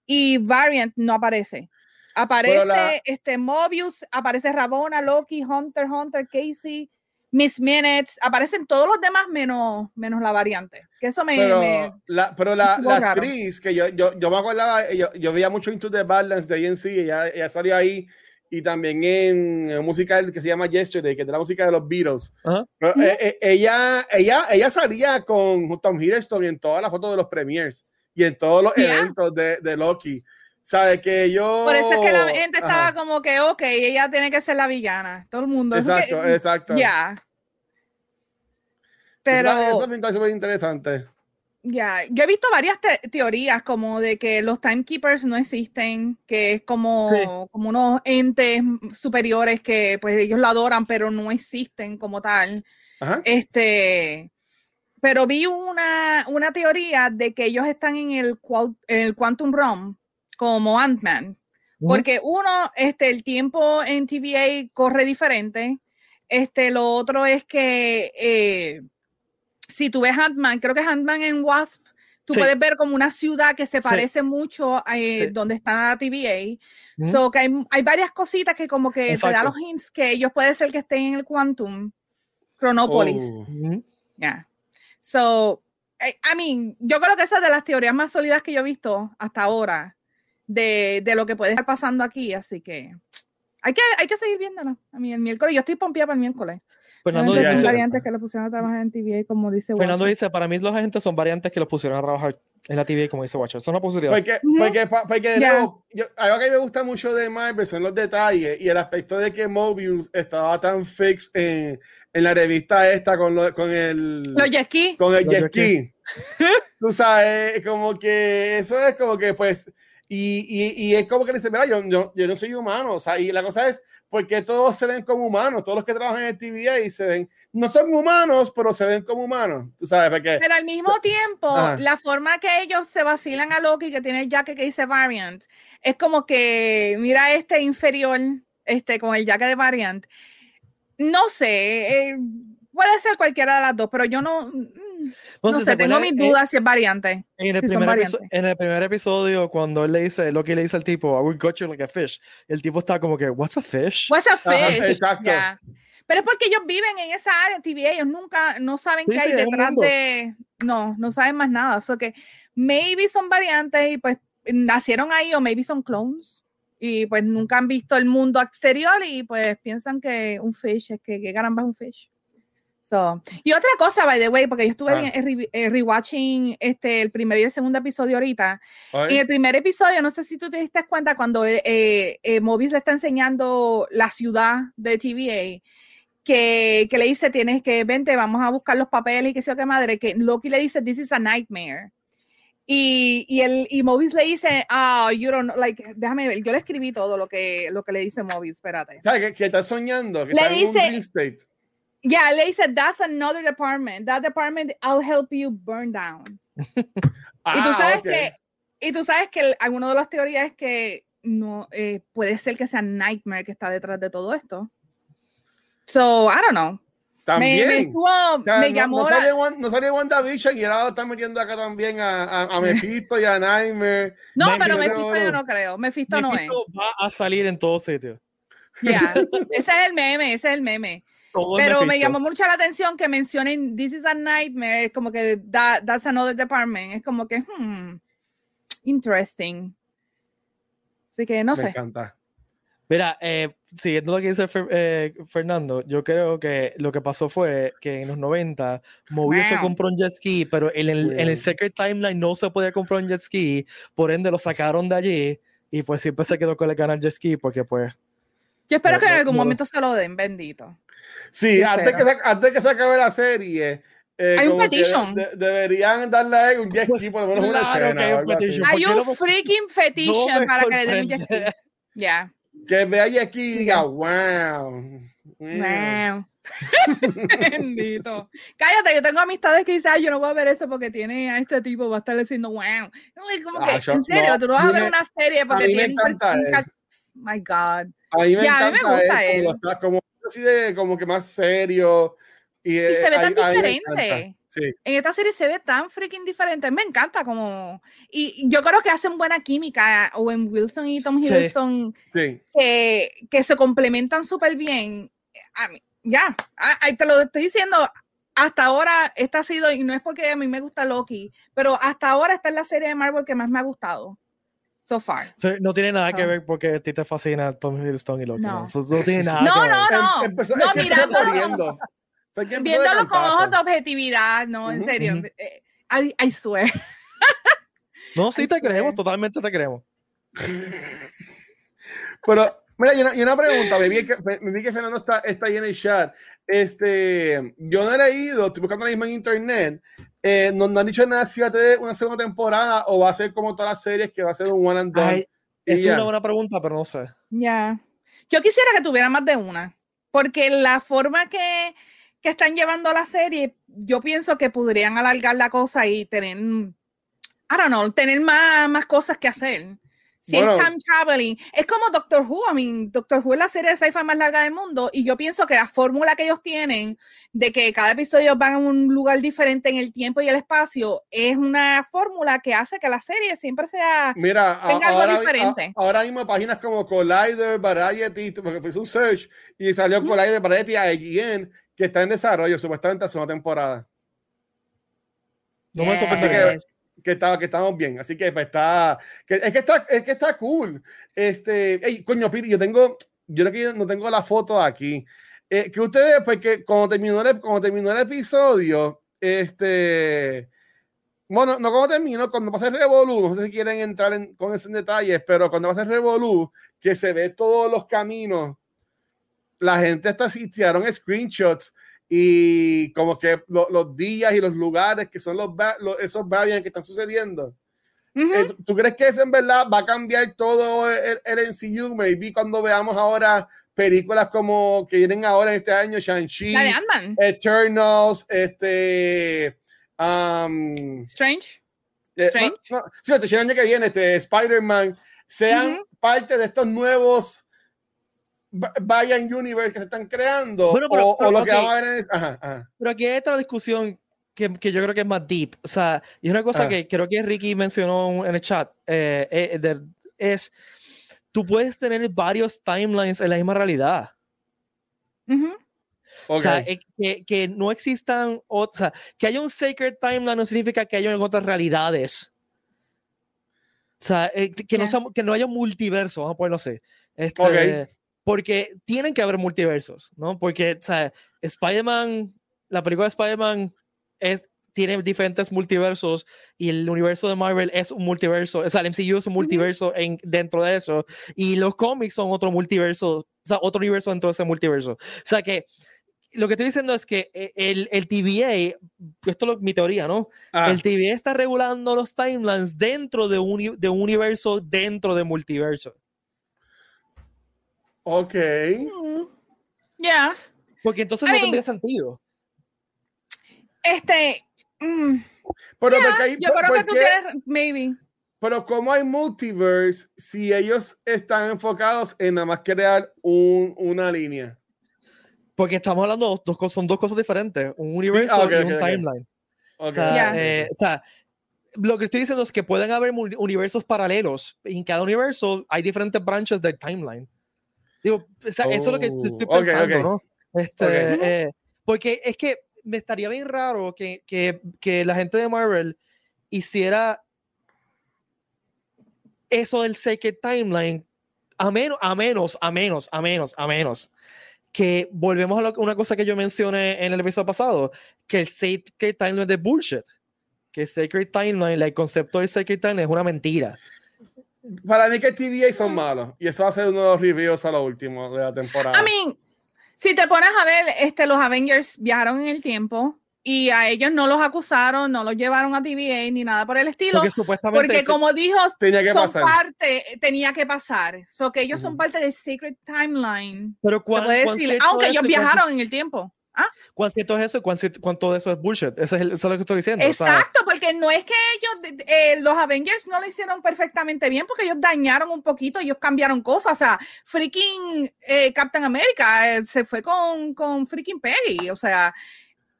y variant no aparece. Aparece este Mobius, aparece Rabona, Loki, Hunter, Hunter, Casey, Miss Minutes, aparecen todos los demás menos, menos la variante. Que eso me. Pero la, pero la, la actriz, que yo, yo, yo me acordaba, yo, yo, veía mucho Into the Balance de ANC, ella, ella salió ahí y también en un musical que se llama Yesterday, que es de la música de los Beatles. Eh, eh, ella, ella, ella salía con Tom Hiddleston en todas las fotos de los premiers y en todos los eventos de, de Loki. ¿Sabe que yo. Por eso es que la gente estaba como que, ok, ella tiene que ser la villana. Todo el mundo. Exacto, exacto. Ya. Pero. Eso me súper interesante. Ya, yo he visto varias teorías como de que los timekeepers no existen, que es como, como unos entes superiores que pues ellos la adoran, pero no existen como tal. Este, pero vi una, una teoría de que ellos están en el, en el Quantum Realm como Ant-Man. Porque uno, este, el tiempo en TVA corre diferente. Este, lo otro es que eh, si tú ves Ant-Man, creo que es Ant-Man en Wasp, tú puedes ver como una ciudad que se parece mucho a eh, donde está TVA. So que hay, varias cositas que como que te da los hints que ellos puede ser que estén en el Quantum Chronopolis. Oh. Ya. So, I, I mean, yo creo que esa es de las teorías más sólidas que yo he visto hasta ahora de, de, lo que puede estar pasando aquí, así que hay que, hay que seguir viéndolo. A mí el miércoles, yo estoy pompeada para el miércoles. Fernando dice, variantes que lo pusieron a trabajar en TVA, como dice Fernando dice, para mí los agentes son variantes que los pusieron a trabajar en la TVA, como dice Watcher. Son una posibilidad. Porque, porque, porque de nuevo, yo, algo que me gusta mucho de Marvel son los detalles y el aspecto de que Mobius estaba tan fix en, en la revista esta con, lo, con el... Los jet Con el jet Tú sabes, como que eso es como que pues y, y, es como que dice, mira, yo, yo, yo, no soy humano, o sea, y la cosa es, porque todos se ven como humanos, todos los que trabajan en TVA y se ven, no son humanos, pero se ven como humanos, tú sabes, porque... Pero al mismo tiempo, la forma que ellos se vacilan a Loki, que tiene el jacket que dice Variant, es como que, mira este inferior, este, con el jacket de Variant, no sé, eh, puede ser cualquiera de las dos, pero yo no no, sé, tengo mis dudas si es variante. En el, primer en el, primer episodio, cuando él le dice, lo que le dice al tipo, I will got you like a fish, el tipo está como que, what's a fish? What's a fish? exacto. Pero es porque ellos viven en esa área en TV, ellos nunca, no saben qué hay detrás de, no, no saben más nada. O que maybe son variantes y pues nacieron ahí o maybe son clones y pues nunca han visto el mundo exterior y pues piensan que un fish es que, que caramba es un fish y otra cosa, by the way, porque yo estuve ah. eh, rewatching este, el primer y el segundo episodio ahorita. Y el primer episodio, no sé si tú te diste cuenta, cuando eh, eh, eh le está enseñando la ciudad de TVA, que, que, le dice, tienes que, vente, vamos a buscar los papeles y que sea qué madre, que Loki le dice, this is a nightmare. Y, y, el, y Mobius le dice, ah, oh, you don't know, like, déjame ver, yo le escribí todo lo que, lo que le dice Mobius, espérate. ¿Sabes? Que, está soñando, que le dice, Yeah, le said that's another department. That department, I'll help you burn down. y tú ah, sabes que, y tú sabes que alguna de las teorías es que no eh, puede ser que sea Nightmare que está detrás de todo esto. So, I don't know. También. Me, me, me llamó. No, salió, no salió WandaVision y ahora está metiendo acá también a, a, a Mephisto y a Nightmare. No, pero Mephisto yo no creo. Mephisto, no es. va a salir en todos sitios. Ya, ese es el meme, ese es el meme. Pero me llamó mucho la atención que mencionen This is a Nightmare, es como que that, That's Another Department, es como que, hmm, interesting. Así que no me sé. Encanta. Mira, eh, siguiendo lo que dice eh, Fernando, yo creo que lo que pasó fue que en los 90 Mobius se compró un jet ski, pero en el, en el Secret Timeline no se podía comprar un jet ski, por ende lo sacaron de allí y pues siempre se quedó con el canal jet ski porque pues... Yo espero que en algún momento se lo den, bendito. Sí, antes que, se, antes que se acabe la serie. Eh, hay un petition. deberían darle a un jet ski por lo menos una escena. Hay un, petition. hay un freaking petition para que le den un jet ski. Ya. Que vea jet ski y diga, wow. Wow. Bendito. Cállate, yo tengo amistades que dicen, yo no voy a ver eso porque tiene a este tipo, va a estar diciendo, wow. Como que, ah, en serio, tú no vas a ver una serie porque tiene un My God. A mí me, encanta a mí me gusta él. Como, así de como que más serio. Y, y se ve tan diferente. En esta serie se ve tan freaking diferente. Me encanta como... Y yo creo que hacen buena química. O en Wilson y Tom Hiddleston. Sí. Que, que se complementan súper bien. A mí, ya, te lo estoy diciendo, hasta ahora esta ha sido, y no es porque a mí me gusta Loki, pero hasta ahora esta es la serie de Marvel que más me ha gustado. So far. No tiene nada que ver porque a ti te fascina Tom Hiddleston y Loki. No, no, no tiene nada no, que ver. no, no. Em, Empezó, no, empezó mirándolo, empezó de viéndolo con ojos de objetividad, no, en serio. ujú. eh, I, I swear. No, sí I te swear. creemos, totalmente te creemos. Pero, mira, y una, y una pregunta, me vi que, me vi que Fernando está, está ahí en el chat. Este, yo no he leído, estoy buscando ahora mismo en internet, eh, no, no han dicho nada si va a tener una segunda temporada o va a ser como todas las series que va a ser un one and done. Es ya. una buena pregunta, pero no sé. Ya. Yo quisiera que tuviera más de una, porque la forma que, que están llevando la serie, yo pienso que podrían alargar la cosa y tener, I don't know, tener más, más cosas que hacer. Si Bueno. es time traveling, es como Doctor Who. I mean, Doctor Who es la serie de sci-fi más larga del mundo y yo pienso que la fórmula que ellos tienen de que cada episodio van a un lugar diferente en el tiempo y el espacio es una fórmula que hace que la serie siempre sea Mira, a- tenga algo ahora, diferente. a- ahora mismo páginas como Collider, Variety, porque fue un search y salió. Collider, Variety, IGN, que está en desarrollo, supuestamente hace una temporada. No me Yes. sorprendería. Que estaba que estamos bien. Así que pues, está que, es que está es que está cool. Este ey, coño Piti yo tengo yo creo que yo no tengo la foto aquí. Eh, que ustedes pues que cuando terminó el, cuando terminó el episodio este bueno no cuando terminó cuando pasa el revolú no sé si quieren entrar en, con esos detalles pero cuando pasa el revolú que se ve todos los caminos la gente hasta tiraron screenshots y como que lo- los días y los lugares que son los, los- esos variants que están sucediendo. Ujú. Eh, ¿tú- ¿Tú crees que eso en verdad va a cambiar todo el, el MCU? Maybe cuando veamos ahora películas como que vienen ahora en este año, Shang-Chi, Eternals, este... um, Strange. eh, Strange. no, no, sí, este, el año que viene, este, Spider-Man, sean Ujú. parte de estos nuevos Variant Universe que se están creando Bueno, pero- o, lo que vamos a ver en es, ajá, ajá. Pero aquí hay otra discusión que, que yo creo que es más deep. O sea, y es una cosa Ah. que creo que Ricky mencionó en el chat. eh, eh, de- es, tú puedes tener varios timelines en la misma realidad. Ujú. O sea, eh, que, que no existan, o, o sea, que haya un sacred timeline no significa que haya en otras realidades. O sea, eh, que, no sea- que no haya un multiverso, vamos a ponerlo así. Este, Ok. Porque tienen que haber multiversos, ¿no? Porque, o sea, Spider-Man, la película de Spider-Man es, tiene diferentes multiversos y el universo de Marvel es un multiverso, o sea, el MCU es un multiverso en, dentro de eso y los cómics son otro multiverso, o sea, otro universo dentro de ese multiverso. O sea que lo que estoy diciendo es que eh, el, el TVA, esto es mi teoría, ¿no? Ah, El TVA está regulando los timelines dentro de un, uni- de un universo dentro de multiverso. Ok. Mm. Ya. Porque entonces I no mean, tendría sentido. Este. mm, Pero, porque hay- yo creo ¿por que tú tienes. Maybe. pero como hay multiverse si ellos están enfocados en nada más crear un- una línea? Porque estamos hablando de dos cosas, son dos cosas diferentes, un universo ah, ok, y ok, un timeline. O, sea, eh, o sea, lo que estoy diciendo es que pueden haber universos paralelos y en cada universo hay diferentes branches del timeline. Digo, o sea, eso es lo que Oh, estoy pensando, ok. ¿no? Este, Ok. eh, porque es que me estaría bien raro que, que, que la gente de Marvel hiciera eso del Sacred Timeline a menos, a menos, a menos, a menos, a menos que volvemos a lo- una cosa que yo mencioné en el episodio pasado, que el Sacred Timeline es de bullshit. Que el Sacred Timeline, el concepto del Sacred Timeline es una mentira. Para mí que TVA son malos. Y eso va a ser uno de los reviews a lo último de la temporada. I mean, si te pones a ver, este, los Avengers viajaron en el tiempo y a ellos no los acusaron, no los llevaron a TVA ni nada por el estilo. Porque supuestamente Porque como dijo, Tenía que son pasar. parte, tenía que pasar. So que ellos son parte del Secret Timeline. pero Se cuán- puede decir, aunque ellos viajaron en el tiempo. ¿Cuán cierto es eso y cuánto de eso es bullshit? Ese es el- eso es lo que estoy diciendo. o sea, Exacto, porque no es que ellos, eh, los Avengers no lo hicieron perfectamente bien, porque ellos dañaron un poquito, ellos cambiaron cosas. O sea, freaking eh, Captain America eh, se fue con, con freaking Peggy. O sea,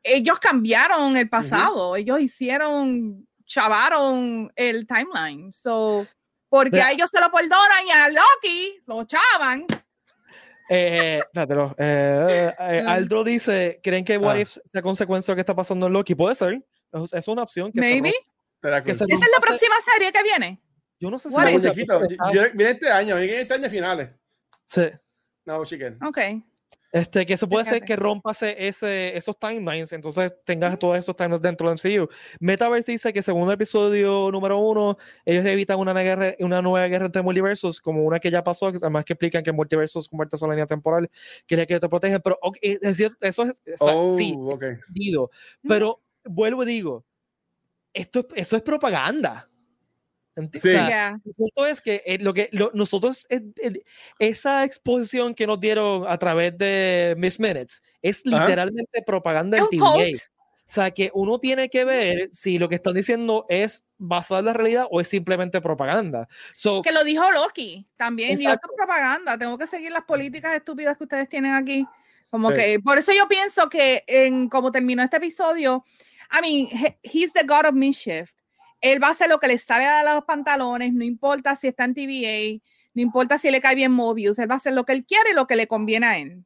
ellos cambiaron el pasado, ellos hicieron, chavaron el timeline. So, porque Pero- a ellos se lo perdonan y a Loki lo chavan. Eh, espérate, eh, eh, Aldro dice, ¿creen que What ah. If sea consecuencia de lo que está pasando en Loki? Puede ser. Es, una opción. Que Maybe. ¿Esa es la próxima serie que viene? Yo no sé si... Viene este año, viene este año finales. Sí. No, chicken. Ok. Este, que eso puede ser que rompase ese, esos timelines, entonces tengas todos esos timelines dentro del MCU. Metaverse dice que según el episodio número uno, ellos evitan una, guerra, una nueva guerra entre multiversos, como una que ya pasó, además que explican que multiversos convierten a la línea temporal, que es que te protege, pero es decir, eso es, oh, sí, okay. pero vuelvo y digo, esto, eso es propaganda. Sí. El punto es que eh, lo que nosotros, esa exposición que nos dieron a través de Miss Minutes es literalmente propaganda del TVA. O sea, que uno tiene que ver si lo que están diciendo es basado en la realidad o es simplemente propaganda. que lo dijo Loki también, dijo propaganda, tengo que seguir las políticas estúpidas que ustedes tienen aquí. Como que, por eso yo pienso que en como terminó este episodio, I mean, he's the god of mischief él va a hacer lo que le sale a los pantalones, no importa si está en TVA, no importa si le cae bien Mobius, él va a hacer lo que él quiere y lo que le conviene a él.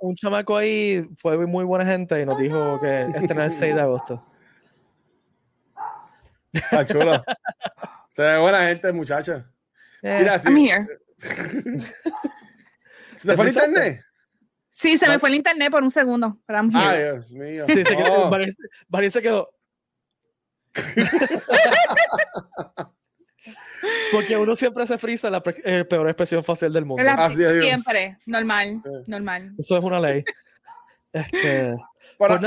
un, chamaco ahí fue muy buena gente y nos dijo que este el 6 de agosto. Está chulo. Se ve buena gente, muchacha. Eh, Mira, I'm here. ¿Se te fue el internet? Sí, se me fue el internet por un segundo. Ay, Dios mío. Sí, se quedó, oh. se quedó. Porque uno siempre se frisa la eh, peor expresión facial del mundo. siempre, normal, normal. Eso es una ley. Este, pues a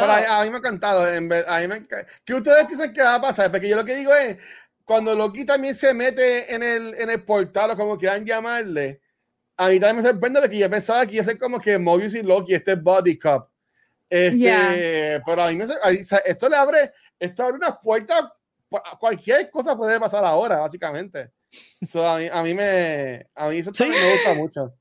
mí me ha encantado. En a mí me ¿Qué ustedes piensan que va a pasar? Porque yo lo que digo es, cuando Loki también se mete en el, en el portal o como quieran llamarle, a mí también me sorprende de que yo pensaba que iba a ser como que Mobius y Loki, este body cup. Este, Pero a mí me, esto le abre esto abre una puerta, cualquier cosa puede pasar ahora, básicamente. a, mí, me, a mí eso me gusta mucho.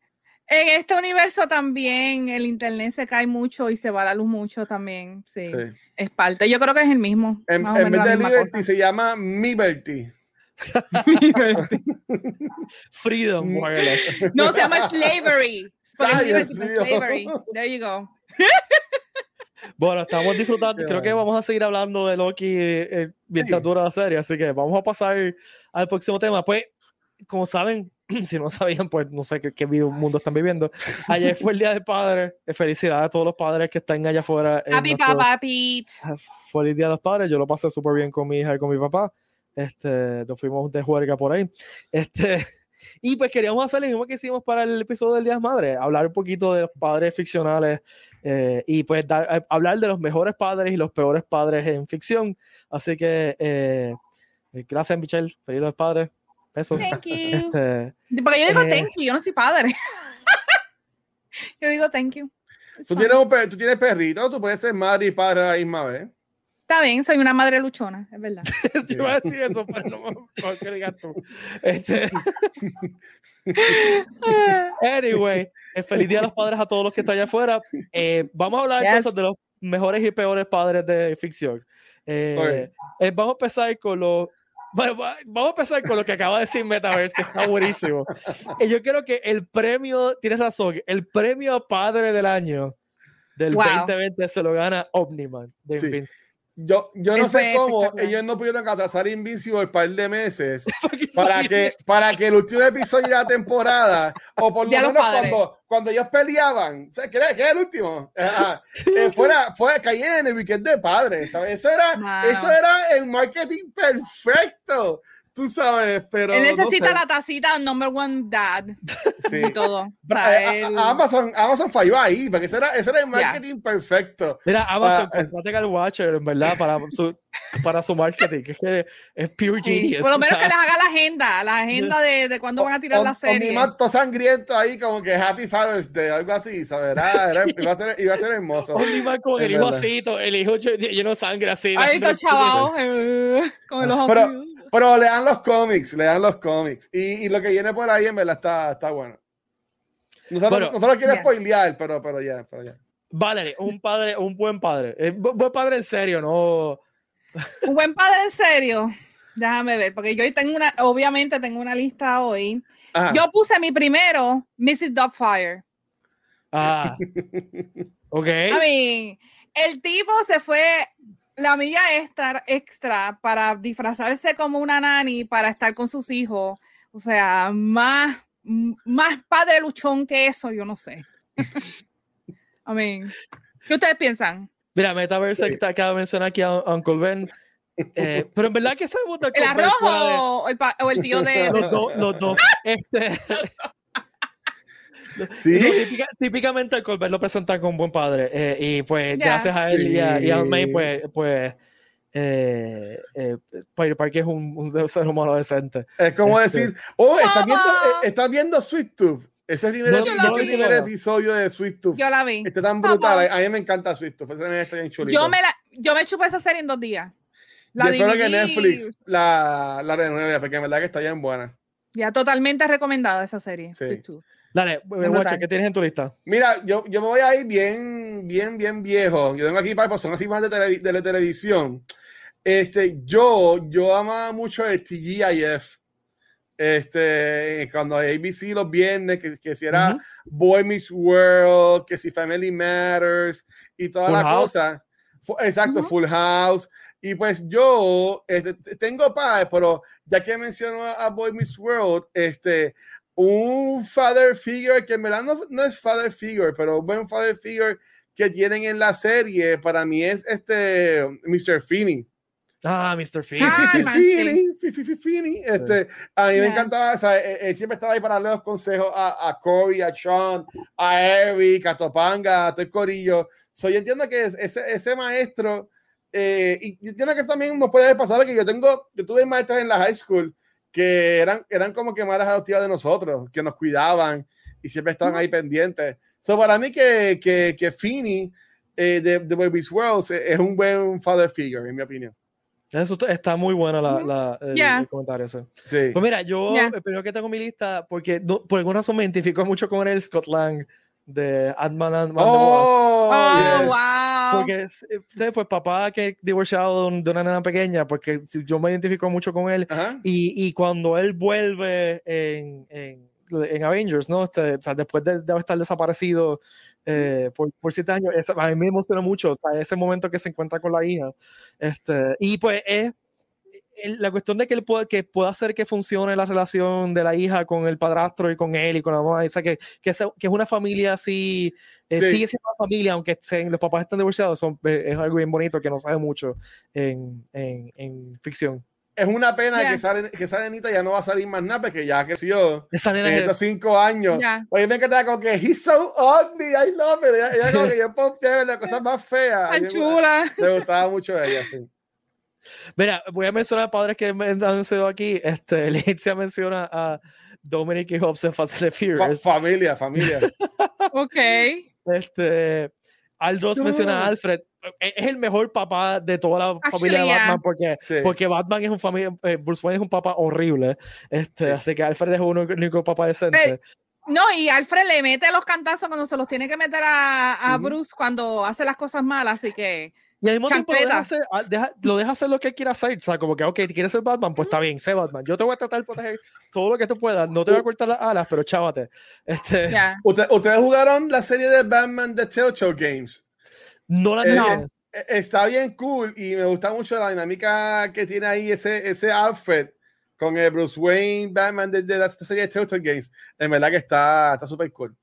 En este universo también el internet se cae mucho y se va la luz mucho también. Sí, es parte. Yo creo que es el mismo. En, en vez de Liberty se llama Miberty. Freedom, No, se llama Slavery. slavery. There you go. Bueno, estamos disfrutando. Creo que vamos a seguir hablando de Loki eh, mientras dura la serie, así que vamos a pasar al próximo tema. Pues, como saben, si no sabían, pues no sé qué, qué mundo están viviendo. Ayer fue el Día del Padre. Eh, felicidades a todos los padres que están allá afuera. Happy Papa Pete. Fue el Día de los Padres. Yo lo pasé súper bien con mi hija y con mi papá. Este, nos fuimos de juerga por ahí. Este, y pues queríamos hacer lo mismo que hicimos para el episodio del Día de las Madres, hablar un poquito de los padres ficcionales eh, y pues eh, hablar de los mejores padres y los peores padres en ficción. Así que eh, gracias, Michelle. Feliz padres. Eso. Thank you. Este, Porque yo digo thank you, yo no soy padre. yo digo thank you. ¿Tú tienes, un, ¿Tú tienes perrito? ¿Tú puedes ser madre y padre a la misma vez? Está bien, soy una madre luchona, es verdad. Yo iba a decir eso, pero no, no que digas tú. Este... anyway, feliz día a los padres a todos los que están allá afuera. Eh, vamos a hablar de cosas de los mejores y peores padres de ficción. Eh, eh, vamos a empezar con lo vamos a empezar con lo que acaba de decir Metaverse, que está buenísimo. Y yo creo que el premio, tienes razón, el premio padre del año del 2020 se lo gana Omniman de yo, yo no sé cómo ellos no pudieron atrasar Invincible un par de meses para que, para que el último episodio de la temporada, o por lo menos cuando, cuando ellos peleaban, ¿qué era, el último? Eh, fuera, fue caer en el weekend de padres, ¿sabes? Eso era, eso era el marketing perfecto tú sabes, pero. Él necesita la tacita number one dad. Sí. Y todo. Eh, Amazon, Amazon falló ahí, porque ese era, ese era el marketing perfecto. Mira, Amazon, para, el Watcher, en verdad, para su, para su marketing, que es que es pure genius. por lo menos que les haga la agenda, la agenda de, de cuándo van a tirar la serie. Con mi manto sangriento ahí, como que Happy Father's Day, algo así, ¿sabes? Era, era, iba, a ser, iba a ser hermoso. Un con el hijo así, el hijo lleno de sangre así. Ahí está chavao, eh, con los ojos. Pero lean los cómics, lean los cómics. Y, y, lo que viene por ahí en verdad está, está bueno. No se, bueno, lo quiere spoilear, pero, pero ya, pero ya. Valerie, un padre, un buen padre. Un buen padre en serio, no. Un buen padre en serio. Déjame ver, porque yo tengo una, obviamente tengo una lista hoy. Yo puse mi primero, Mrs. Dogfire. Ah. ok. I mean, el tipo se fue la milla extra, extra para disfrazarse como una nani para estar con sus hijos. O sea, más, más padre luchón que eso, yo no sé. I mean, ¿qué ustedes piensan? Mira, Metaverse que acaba de mencionar aquí a Uncle Ben. Eh, pero en verdad que sabemos de ¿El arrojo o, el, o el tío de.? los dos, los dos. Este, Sí. típica, típicamente el Colbert lo presenta como un buen padre. eh, y pues, Ya. gracias a él y a, y a Sí. May, pues, pues eh, eh, Peter Parker es un, un ser humano decente. Es como Este. decir, oh, ¿estás viendo, eh, estás viendo Sweet Tooth? Ese primer, No, ese yo la vi. primer episodio de Sweet Tooth. Yo la vi. Está tan brutal. A, a mí me encanta Sweet Tooth. Ese está bien chulito. Yo me, la, yo me chupé esa serie en dos días. La Yo espero que Netflix la, la renueve, porque en verdad que está bien buena. Ya totalmente recomendada esa serie. Sí. Sweet Tooth. Dale. Guacho, ¿qué tienes en tu lista? Mira, yo, yo me voy a ir bien, bien, bien viejo. Yo tengo aquí para personas así más de, televi- de la televisión. Este, yo, yo amaba mucho el TGIF. Este, cuando ABC los viernes, que, que si era Ujú. Boy Meets World, que si Family Matters y todas Full las House. cosas. Fu- Exacto, Ujú. Full House. Y pues yo este, tengo padre, pero ya que menciono a, a Boy Meets World, este, un father figure que en verdad no, no es father figure, pero un buen father figure que tienen en la serie para mí es este Mr. Finney. Ah, Mr. Ah, Finney, Fifi Finney. Este, a mí me Yeah. encantaba, o sea, él, él siempre estaba ahí para darle los consejos a, a Corey, a Sean, a Eric, a Topanga, a todo el corillo. So, yo entiendo que es- ese, ese maestro, eh, y yo entiendo que eso también nos puede haber pasado, que yo tengo, yo tuve maestros en la high school que eran, eran como que madres adoptivas de nosotros, que nos cuidaban y siempre estaban ahí pendientes. So, para mí que, que, que Finney eh, de, de Baby's World es un buen father figure, en mi opinión. Eso está muy buena la, la- el, Ya. el comentario ese. Sí. Pues mira, yo primero que tengo en mi lista, porque no- por alguna razón me identifico mucho con el Scott Lang de Ant-Man and and the Wasp. Oh, Oh, yes. wow. Porque, es- eh, ¿sabes? pues papá que divorciado de un- de una nena pequeña, porque yo me identifico mucho con él. Y, y cuando él vuelve en, en, en Avengers, ¿no? Este, o sea, después de, de estar desaparecido eh, por, por siete años, eso a mí me emociona mucho, o sea, ese momento que se encuentra con la hija. Este, y pues es la cuestión de que él pueda, que pueda hacer que funcione la relación de la hija con el padrastro y con él y con la mamá, o sea, que, que, se- que es una familia así, eh, Sí. sigue siendo una familia, aunque estén- los papás estén divorciados, son, eh, es algo bien bonito que no sabe mucho en, en, en ficción. Es una pena Ya. que, sale, que esa nenita ya no va a salir más nada porque ya creció Esa nena en es- estos cinco años. Ya. Oye, me encanta como que he's so ugly, I love it. Ella, ella como que yo puedo ver las cosas más feas. Tan chula. Me gustaba mucho ella, sí. Mira, voy a mencionar padres que me han sido aquí. Este, Leticia menciona a Dominic y Hobbs en Fast and the Fa- Furious. familia, familia. Ok. Este, Aldros menciona a Alfred. E- Es el mejor papá de toda la familia de Actually, yeah. Batman porque, Sí. porque Batman es un familia, eh, Bruce Wayne es un papá horrible. Este, Sí. Así que Alfred es un único papá decente. Pero- No, y Alfred le mete los cantazos cuando se los tiene que meter a, a. Bruce cuando hace las cosas malas, así que Y al mismo tiempo lo deja, hacer, ah, deja- lo deja hacer lo que él quiera hacer. O sea, como que, ok, ¿quieres ser Batman? Pues está bien, sé Batman. Yo te voy a tratar de proteger todo lo que tú puedas. No te voy a cortar las alas, pero chávate. Este, ya. ¿Usted- ¿Ustedes jugaron la serie de Batman de Telltale Games? No la Eh, tenía. Eh, Está bien cool y me gusta mucho la dinámica que tiene ahí ese, ese Alfred con el Bruce Wayne Batman de, de la serie de Telltale Games. En verdad que está está súper cool.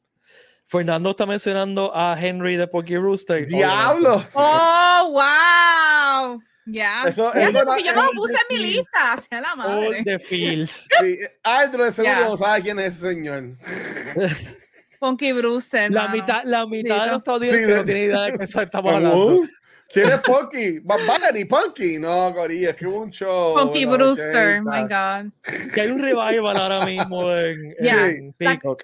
Fernando está mencionando a Henry de Pocky Rooster. ¡Diablo! Oh, wow. Ya. Eso- Fíjate, eso era- porque yo no lo puse en mi de- lista, hacia la All madre. the Fields. Sí, Aldro de seguro no sabe quién es ese señor. Funky Bruce. La mitad, la mitad de Sí, los estadounidenses Sí, no de- tiene idea de qué estamos hablando. ¿Quién es Punky? Bunny, Punky. No, Corillo, es que hubo un show. Los Brewster, 80, my God. Que hay un revival ahora mismo en, Ya. en Peacock.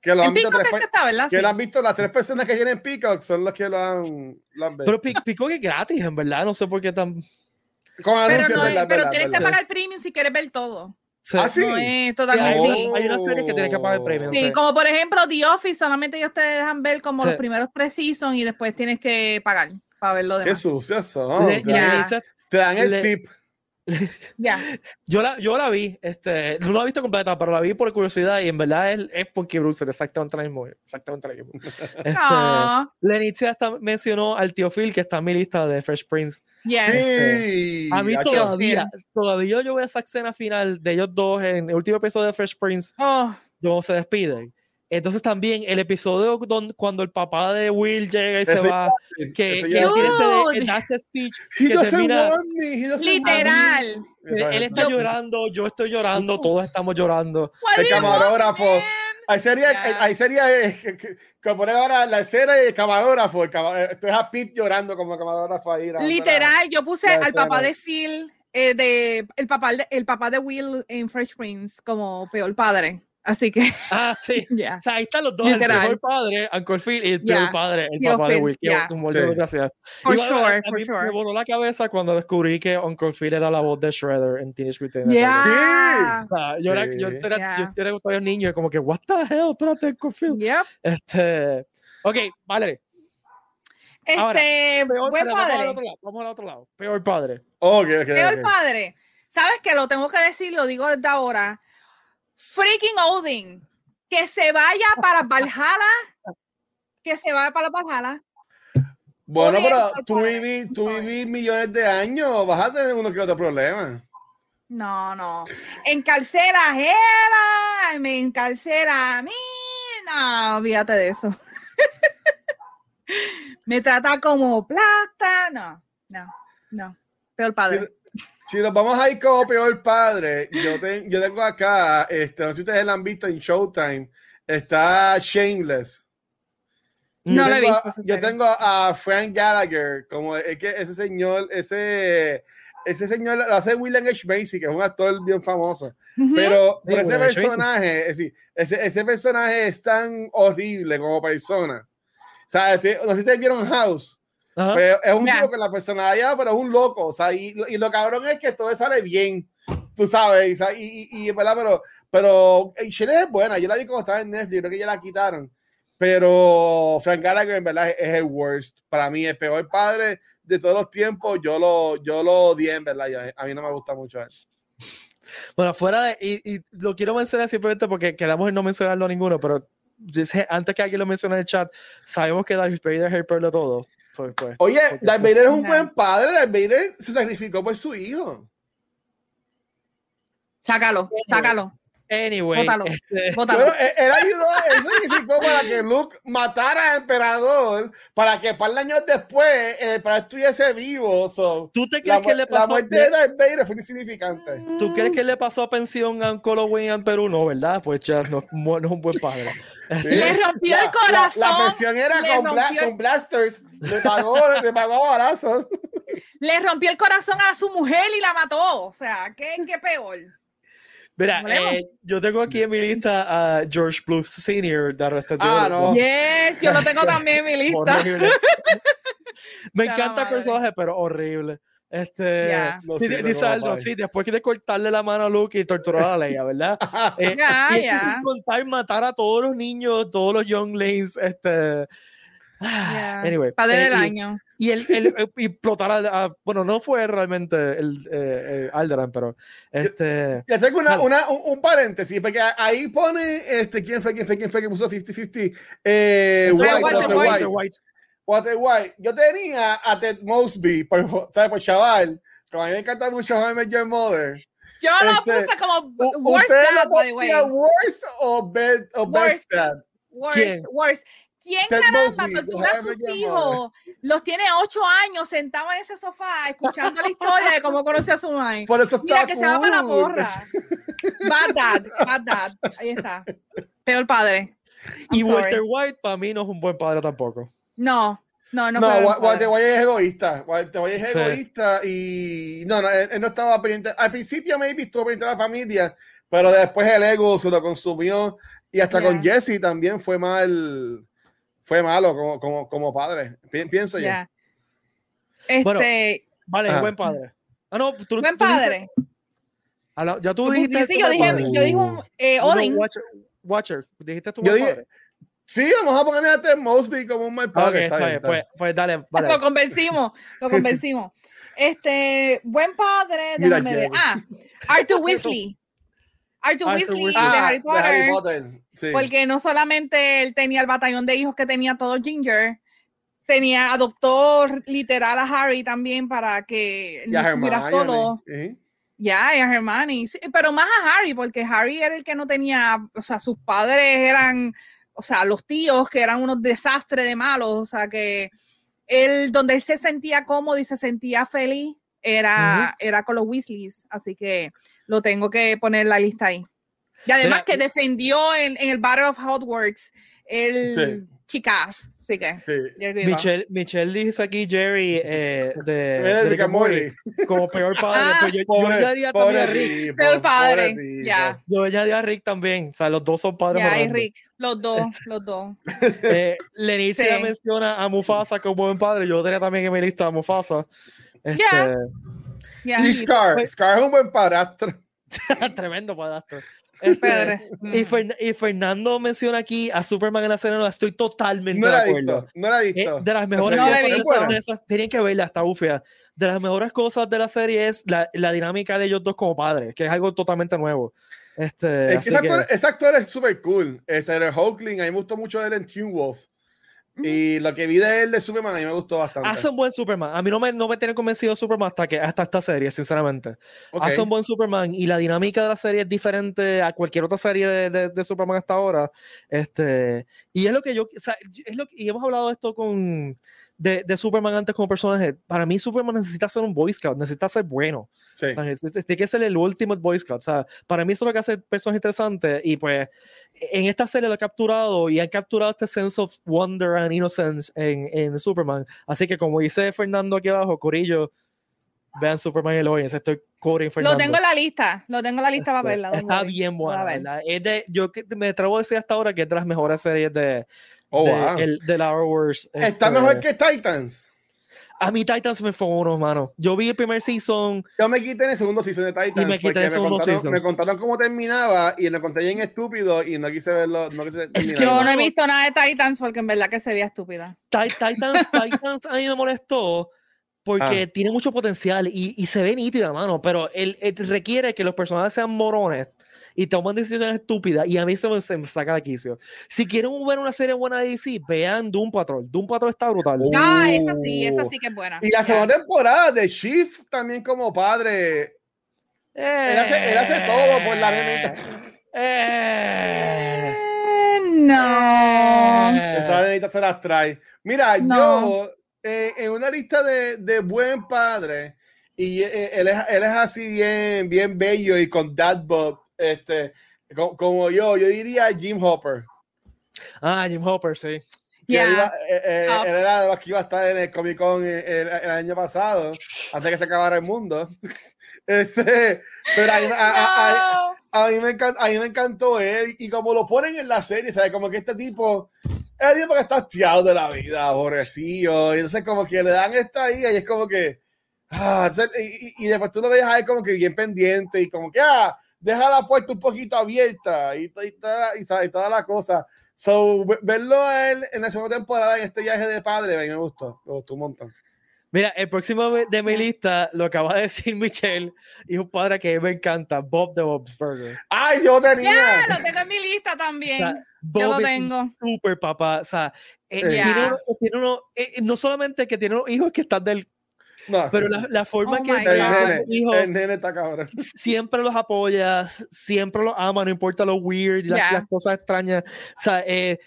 Que lo En han visto tres que pe- está, ¿verdad? que Sí. lo han visto las tres personas que tienen Peacock son los que lo han, lo han visto. Pero Pe- Peacock es gratis, en verdad. No sé por qué tan. Con Pero, anuncios, no, es- ¿verdad? pero ¿verdad? tienes que pagar premium si quieres ver todo. se- Ah, sí. No es Sí, totalmente. hay, Sí. hay unas series que tienes que pagar premium. Sí, sí. como por ejemplo The Office, solamente ellos te dejan ver como Sí. los primeros tres seasons y después tienes que pagar para ver lo Qué demás. sucios son. Le- te, dan, te el le- tip. Ya. Yo la, yo la vi, este, no la he visto completa, pero la vi por curiosidad y en verdad es, es porque Bruce es exactamente lo mismo. Exactamente lo mismo. Este, Lenicia hasta mencionó al tío Phil, que está en mi lista de Fresh Prince. yes. Sí. A mí todavía, todavía yo veo esa escena final de ellos dos en el último episodio de Fresh Prince, Oh, donde se despiden. Entonces también el episodio donde, cuando el papá de Will llega y se Ese- va, que, que él tiene ese este speech, He que doesn't termina- want me, literal. me. él, está Yo- llorando, yo estoy llorando, todos estamos llorando. El camarógrafo. Hay sería, Ya. hay sería eh, que, que, poner ahora la escena y el camarógrafo. El cama- eh, esto es a Pete llorando como camarógrafo ahí. la- Literal, yo puse al papá de Phil, eh, de, el, papá de, el papá de Will en Fresh Prince como peor padre. Así que, Ah, sí. ya. O sea, ahí están los dos, el Literal. mejor padre, Uncle Phil, y el Ya. peor padre, el papá de Phil, Will. Qué ya. humor, Sí. gracias. For Igual, a- sure, a for mí Me sure. voló la cabeza cuando descubrí que Uncle Phil era la voz de Shredder en Teenage Mutant Ninja Yeah. Turtles. O sea, yo, era, yo, Sí. era, Yeah. yo era todavía niño y como que, what the hell, espérate, Uncle Phil. Yep. Este, ok, Valerie. Ahora, Este, Peor, buen espera, vamos, al padre. otro lado, vamos al otro lado. Peor padre. Ok, ok, Peor ok. padre. ¿Sabes que Lo tengo que decir, lo digo desde ahora. Freaking Odin. Que se vaya para Valhalla. Que se vaya para Valhalla. Bueno, pero tú padre. viví, tú viví millones de años, vas a tener uno que otro problema. No, no. Encarcela a Hera, me encarcela a mí. No, olvídate de eso. me trata como plata. No, no, no. Peor padre. Si nos vamos a ir como peor padre, yo, te- yo tengo acá, este, no sé si ustedes la han visto en Showtime, está Shameless. No yo la he tengo, visto esa Yo tengo a Frank Gallagher, como es que ese señor, ese, ese señor lo hace William H. Macy, que es un actor bien famoso. Pero, Sí, pero ese William H. Macy. personaje, es decir, ese, ese personaje es tan horrible como persona. O sea, este- no sé si ustedes vieron House. Pero es un Ya. tipo con la personalidad, pero es un loco. O sea, y, y lo cabrón es que todo sale bien. Tú sabes, y, y, y, ¿verdad? Pero, pero Shelley es buena. Yo la vi como estaba en Netflix, creo que ya la quitaron. Pero Frank Gallagher, en verdad, es, el worst. Para mí, el peor padre de todos los tiempos. Yo lo, yo lo odié, en verdad. Yo- a mí no me gusta mucho él. Bueno, fuera de. Y, y lo quiero mencionar simplemente porque quedamos en no mencionarlo a ninguno, pero antes que alguien lo mencione en el chat, sabemos que Darth Vader es el peor de todo. Oye, Darth Vader es un buen padre. Darth Vader se sacrificó por su hijo. Sácalo, sácalo. Anyway, Bótalo. este, Bótalo. Bueno, él, ayudó, él sacrificó para que Luke matara al emperador, para que par de años después el emperador estuviese vivo. So, ¿tú te la, crees que le la pasó? muerte de Darth Vader fue insignificante. ¿Tú crees que le pasó a pensión a en Perú? No, ¿verdad? Pues ya no, no es un buen padre. Sí. Le rompió La- el corazón. La, la presión era con, bla- rompió el- con blasters. Le pagó, le pagó balazos. Le rompió el corazón a su mujer y la mató. O sea, ¿qué, qué peor? Mira, eh, yo tengo aquí en mi lista a George Bluth Sr. de Arrested Ah, no. Yes, yo lo tengo también en mi lista. Me Ya encanta el personaje, pero horrible. Este. Lo sí, dice Aldo, sí, después de cortarle la mano a Luke y torturar a Leia, ¿verdad? Eh, Ya, y ya. sin contar matar a todos los niños, todos los younglings, este... ah, Ya. Anyway. Padre eh, del y- año. Y el, el- el- y explotar a, a- bueno, no fue realmente el eh, eh, pero este Ya tengo una, un, un paréntesis, porque ahí pone este, ¿quién fue, quién fue, quién fue que puso 50-50? Eh, White, Walter Walter White. White. Walter White. Yo tenía a Ted Mosby, por, ¿sabes? Por chaval, como a mí me encanta mucho How I Met Your Mother. Yo lo Este, puse como worst ¿Ustedes dad, lo by the way. worst o, bed, o Worst. best dad? Worst, ¿Quién? worst. ¿Quién Ted caramba Mosby, tortura a sus hijos? Los tiene ocho años sentados en ese sofá escuchando la historia de cómo conoció a su madre. Por eso Mira que se va para la porra. Bad dad, bad dad. Ahí está. Peor padre. I'm y sorry. Walter White para mí no es un buen padre tampoco. No, no, no. No. Walter White es egoísta. Walter White es Sí. egoísta y no, no, él, él no estaba pendiente. Al principio maybe estuvo pendiente de la familia, pero después el ego se lo consumió y hasta con. Jesse también fue mal, fue malo como, como, como padre. Pi- pienso yo. Ya. Este, Bueno, Vale, Ajá. buen padre. Ah, no, tú, buen tú dijiste- padre. la- ya tú Yo, dijiste. sí, tu yo buen dije, padre. yo dije un eh, Odin. Watcher, Watcher, dijiste tu Yo buen dije- padre. Sí, vamos a poner a Ted Mosby como un mal padre. Okay, está bien, pues, pues, dale, vale. Lo convencimos, lo convencimos. Este, buen padre, déjame ver. Ah, Arthur Weasley. Arthur, Weasley, de Harry Potter. De Harry Potter. Sí. Porque no solamente él tenía el batallón de hijos que tenía todo Ginger, tenía, adoptó literal a Harry también para que no estuviera solo. Ya, y a Hermione. pero más a Harry, porque Harry era el que no tenía, o sea, sus padres eran, o sea, los tíos que eran unos desastres de malos, o sea, que él, donde él se sentía cómodo y se sentía feliz, era, era con los Weasleys, así que lo tengo que poner en la lista ahí. Y además que defendió en, en, el Battle of Hogwarts el sí. Así que. Michelle, Michelle dice aquí Jerry eh, de, Rick and Morty como peor padre. Ah, pues yo, pobre, yo daría también a Rick. Peor padre. Ya. Yo añadiría a Rick también. O sea, los dos son padres. Ya, y Rick. Los dos, los dos. Eh, Lenicia menciona a Mufasa como buen padre. Yo tenía también en mi lista a Mufasa. Este, yeah. Y Scar. Scar es un buen padrastro. Tremendo padrastro. Este, y, Fernando menciona aquí a Superman en la serie, no estoy totalmente no de acuerdo. Visto, no la he visto. Eh, de las mejores cosas, tienen que verla, está bufia. De las mejores cosas de la serie es la, la, dinámica de ellos dos como padres, que es algo totalmente nuevo. Este, es que ese, actor, es súper cool. Este, el Hawkling, a mí me gustó mucho él en Teen Wolf. Y lo que vi de él de Superman a mí me gustó bastante. Hace un buen Superman. A mí no me, no me tiene convencido Superman hasta, que, hasta esta serie, sinceramente. Hace un buen Superman y la dinámica de la serie es diferente a cualquier otra serie de, de, Superman hasta ahora. Este, y es lo que yo, o sea, es lo y hemos hablado de esto con de, de, Superman antes como personaje. Para mí, Superman necesita ser un Boy Scout, necesita ser bueno. Sí. O sea, tiene que ser el último Boy Scout. O sea, para mí eso es lo que hace personas interesantes. Y pues, en esta serie lo ha capturado y ha capturado este sense of wonder and innocence en, en Superman. Así que, como dice Fernando aquí abajo, Corillo, vean Superman y Lois. Estoy quoting Fernando. Lo tengo en la lista, lo tengo en la lista para verla. Está bien buena. Es de, yo me atrevo a decir hasta ahora que es de las mejores series de Oh, de, wow. el, de la Wars. Está este, mejor que Titans. A mí Titans me fue uno, mano. Yo vi el primer season. Yo me quité en el segundo season de Titans. Y me quité en el segundo me contaron, season. Me contaron cómo terminaba y lo conté bien estúpido y no quise verlo. No quise es que yo no he visto nada de Titans porque en verdad que se veía estúpida. Titans, Titans a mí me molestó porque ah. tiene mucho potencial y, y, se ve nítida, mano. Pero él, él requiere que los personajes sean morones y toman decisiones estúpidas y a mí se me, se me saca de quicio. Si quieren ver una serie buena de DC, vean Doom Patrol. Doom Patrol está brutal. Ah, esa sí, esa sí que es buena. Y la segunda temporada de Shift también como padre. Eh, él, hace, él, hace, todo por la nenita. Eh, no. Esa nenita se las trae. Mira, yo eh, en una lista de, de buen padre, y eh, él, es, él es así bien, bien bello y con dadbot este, como, yo, yo diría Jim Hopper. Ah, Jim Hopper, sí. Yeah. Eh, eh, él era de los que iba a estar en el Comic Con el, año pasado, antes que se acabara el mundo. Este, pero a, a, mí me encantó, a mí me encantó él y como lo ponen en la serie, ¿sabes? Como que este tipo es el tipo que está hastiado de la vida, aborrecido, y entonces como que le dan esta ahí y es como que, ah, y, y, después tú lo ves a él como que bien pendiente y como que, ah, deja la puerta un poquito abierta y, y, toda, y, toda la cosa. So, verlo a él en la segunda temporada en este viaje de padre, me gustó, me gustó un montón. Mira, el próximo de mi lista lo acaba de decir Michelle y un padre que me encanta, Bob de Bob's Burger. ¡Ay, yo tenía! Ya, lo tengo en mi lista también. Bob yo lo tengo. Super papá. O sea, eh, tiene, tiene uno, eh, no solamente que tiene unos hijos que están del pero la, la forma oh que el hijo, el nene está cabrón. siempre los apoya, siempre los ama, no importa lo weird, las, las cosas extrañas. O sea, eh,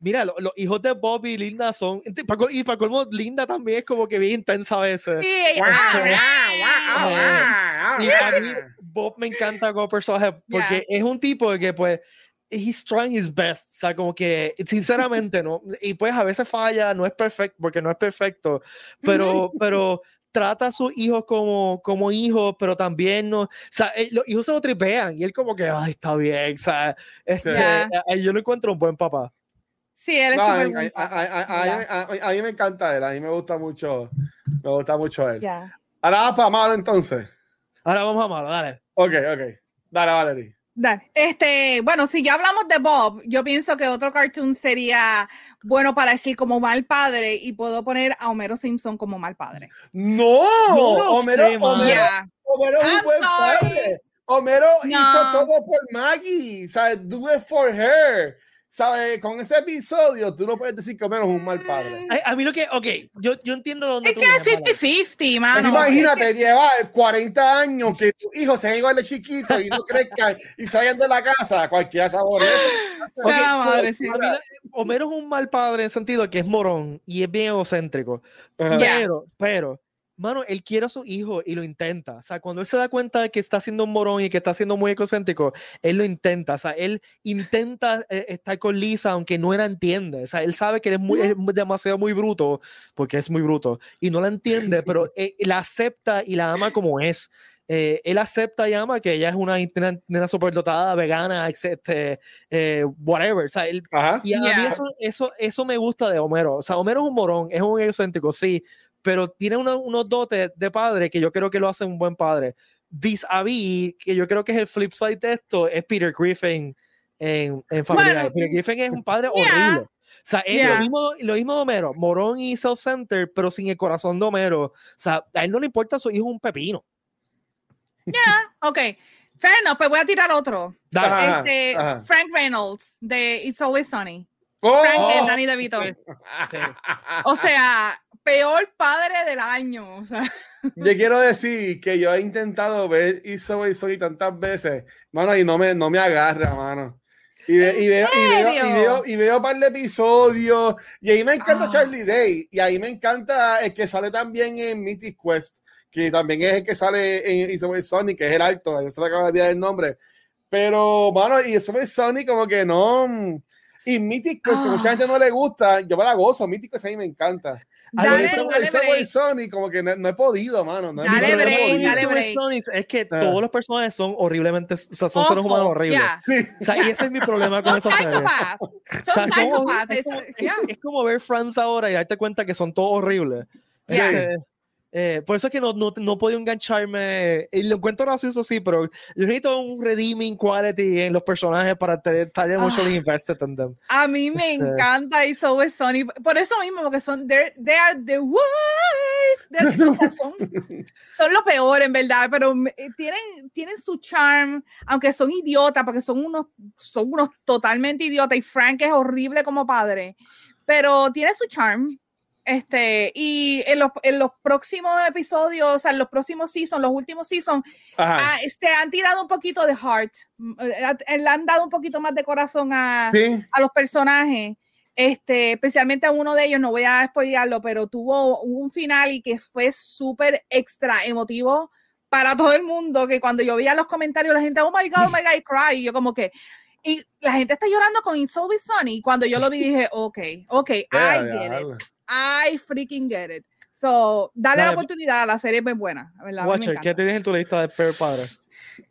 mira, los, los, hijos de Bob y Linda son, y para colmo, Linda también es como que bien intensa a veces. Sí, wow, wow, wow, y a mí, Bob me encanta como personaje porque es un tipo que pues he's trying his best, o sea, como que sinceramente no, y pues a veces falla, no es perfecto, porque no es perfecto, pero, pero trata a sus hijos como, como hijos, pero también no, o sea, eh, los hijos se lo tripean y él como que, ay, está bien, o sea, este, yo lo encuentro un buen papá. Sí, él es no, a, mí me encanta él, a mí me gusta mucho, me gusta mucho él. Ahora vamos para malo entonces. Ahora vamos a malo, dale. Ok, ok. Dale, Valerie. Este, bueno, si ya hablamos de Bob, yo pienso que otro cartoon sería bueno para decir como mal padre y puedo poner a Homero Simpson como mal padre. No, Homero, Homero, Homero es un buen padre. Homero hizo todo por Maggie, ¿sabes? Do it for her. ¿Sabes? Con ese episodio, tú no puedes decir que Homero es un mal padre. A, mí lo que, ok, yo, yo entiendo dónde Es que es 50-50, mano. imagínate, lleva 40 años que tus hijos sean igual de chiquitos y no crezcan y salgan de la casa, cualquiera sabor. Okay, madre, sí. Homero es un mal padre en el sentido que es morón y es bien egocéntrico. Pero, pero, mano, él quiere a su hijo y lo intenta. O sea, cuando él se da cuenta de que está haciendo un morón y que está siendo muy egocéntrico, él lo intenta. O sea, él intenta eh, estar con Lisa, aunque no la entiende. O sea, él sabe que él es, muy, demasiado muy bruto, porque es muy bruto, y no la entiende, pero eh, la acepta y la ama como es. Eh, él acepta y ama que ella es una nena superdotada, vegana, etc. whatever. O sea, él, y a mí eso, eso, eso me gusta de Homero. O sea, Homero es un morón, es un egocéntrico, sí, pero tiene unos dotes de padre que yo creo que lo hace un buen padre. Vis a vis, que yo creo que es el flip side de esto, es Peter Griffin en, en Familia. Peter Griffin es un padre horrible. O sea, es lo, mismo, lo mismo de Homero, Morón y South Center, pero sin el corazón de Homero. O sea, a él no le importa su hijo un pepino. Ya, yeah, ok. Fair enough, pues voy a tirar otro. Este, Frank Reynolds de It's Always Sunny. Oh, Frank y Danny DeVito. O sea, peor padre del año. O sea. Yo quiero decir que yo he intentado ver Iso y tantas veces, mano, y no me, no me agarra, mano. Y, veo, y, veo, y, veo, y veo un par de episodios. Y ahí me encanta ah. Charlie Day. Y ahí me encanta el que sale también en Mythic Quest, que también es el que sale en Isoway Sonic, que es el alto. Yo se le acaba de olvidar el nombre. Pero, mano, y Isoway Sonic como que no. Y Mythic Quest, que mucha gente no le gusta, yo me la gozo. Mythic Quest a mí me encanta. Dale, dale Sony como que no, he podido, mano. No dale break, dale break. Es que ah. todos los personajes son horriblemente, o sea, son seres humanos horribles. O sea, y ese es mi problema con esa serie. Son o sea, es, como, es, como ver Friends ahora y darte cuenta que son todos horribles. Sí. Eh, por eso es que no, no, no podía engancharme. Y lo encuentro gracioso, sí, pero yo necesito un redeeming quality en los personajes para estar emotionally ah, invested en them. A mí me este encanta y so es Sony. Por eso mismo, porque son, they are the worst. son, son lo peor, en verdad, pero eh, tienen, tienen su charm, aunque son idiotas, porque son unos, son unos totalmente idiotas. Y Frank es horrible como padre, pero tiene su charm este, y en los, en los próximos episodios, o sea, en los próximos seasons, los últimos seasons, ah, se este, han tirado un poquito de heart, eh, le han dado un poquito más de corazón a, a los personajes. Este, especialmente a uno de ellos, no voy a spoilearlo, pero tuvo un final y que fue súper extra emotivo para todo el mundo, que cuando yo veía los comentarios, la gente, oh my God, oh my God, I cry, y yo como que, y la gente está llorando con Always Sunny, y cuando yo lo vi dije, ok, ok, I get it. I freaking get it. So, dale, la oportunidad, la serie es muy buena. Watcher, ¿qué tienes en tu lista de peor padre?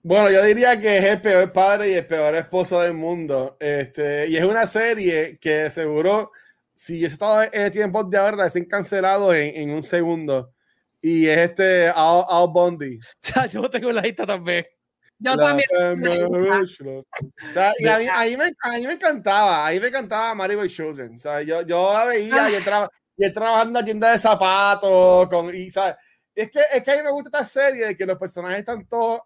Bueno, yo diría que es el peor padre y el peor esposo del mundo. Este, y es una serie que seguro, si yo estaba en el tiempo de ahora, la cancelado en, en, un segundo. Y es este Al, Al Bondi. yo tengo la lista también. Yo también. y a mí, me, a mí, me, encantaba, a mí me encantaba Boy Children. O sea, yo, yo la veía y entraba, y él trabajando en la tienda de zapatos, con, y, ¿sabes? Es que, es que a mí me gusta esta serie de que los personajes están todos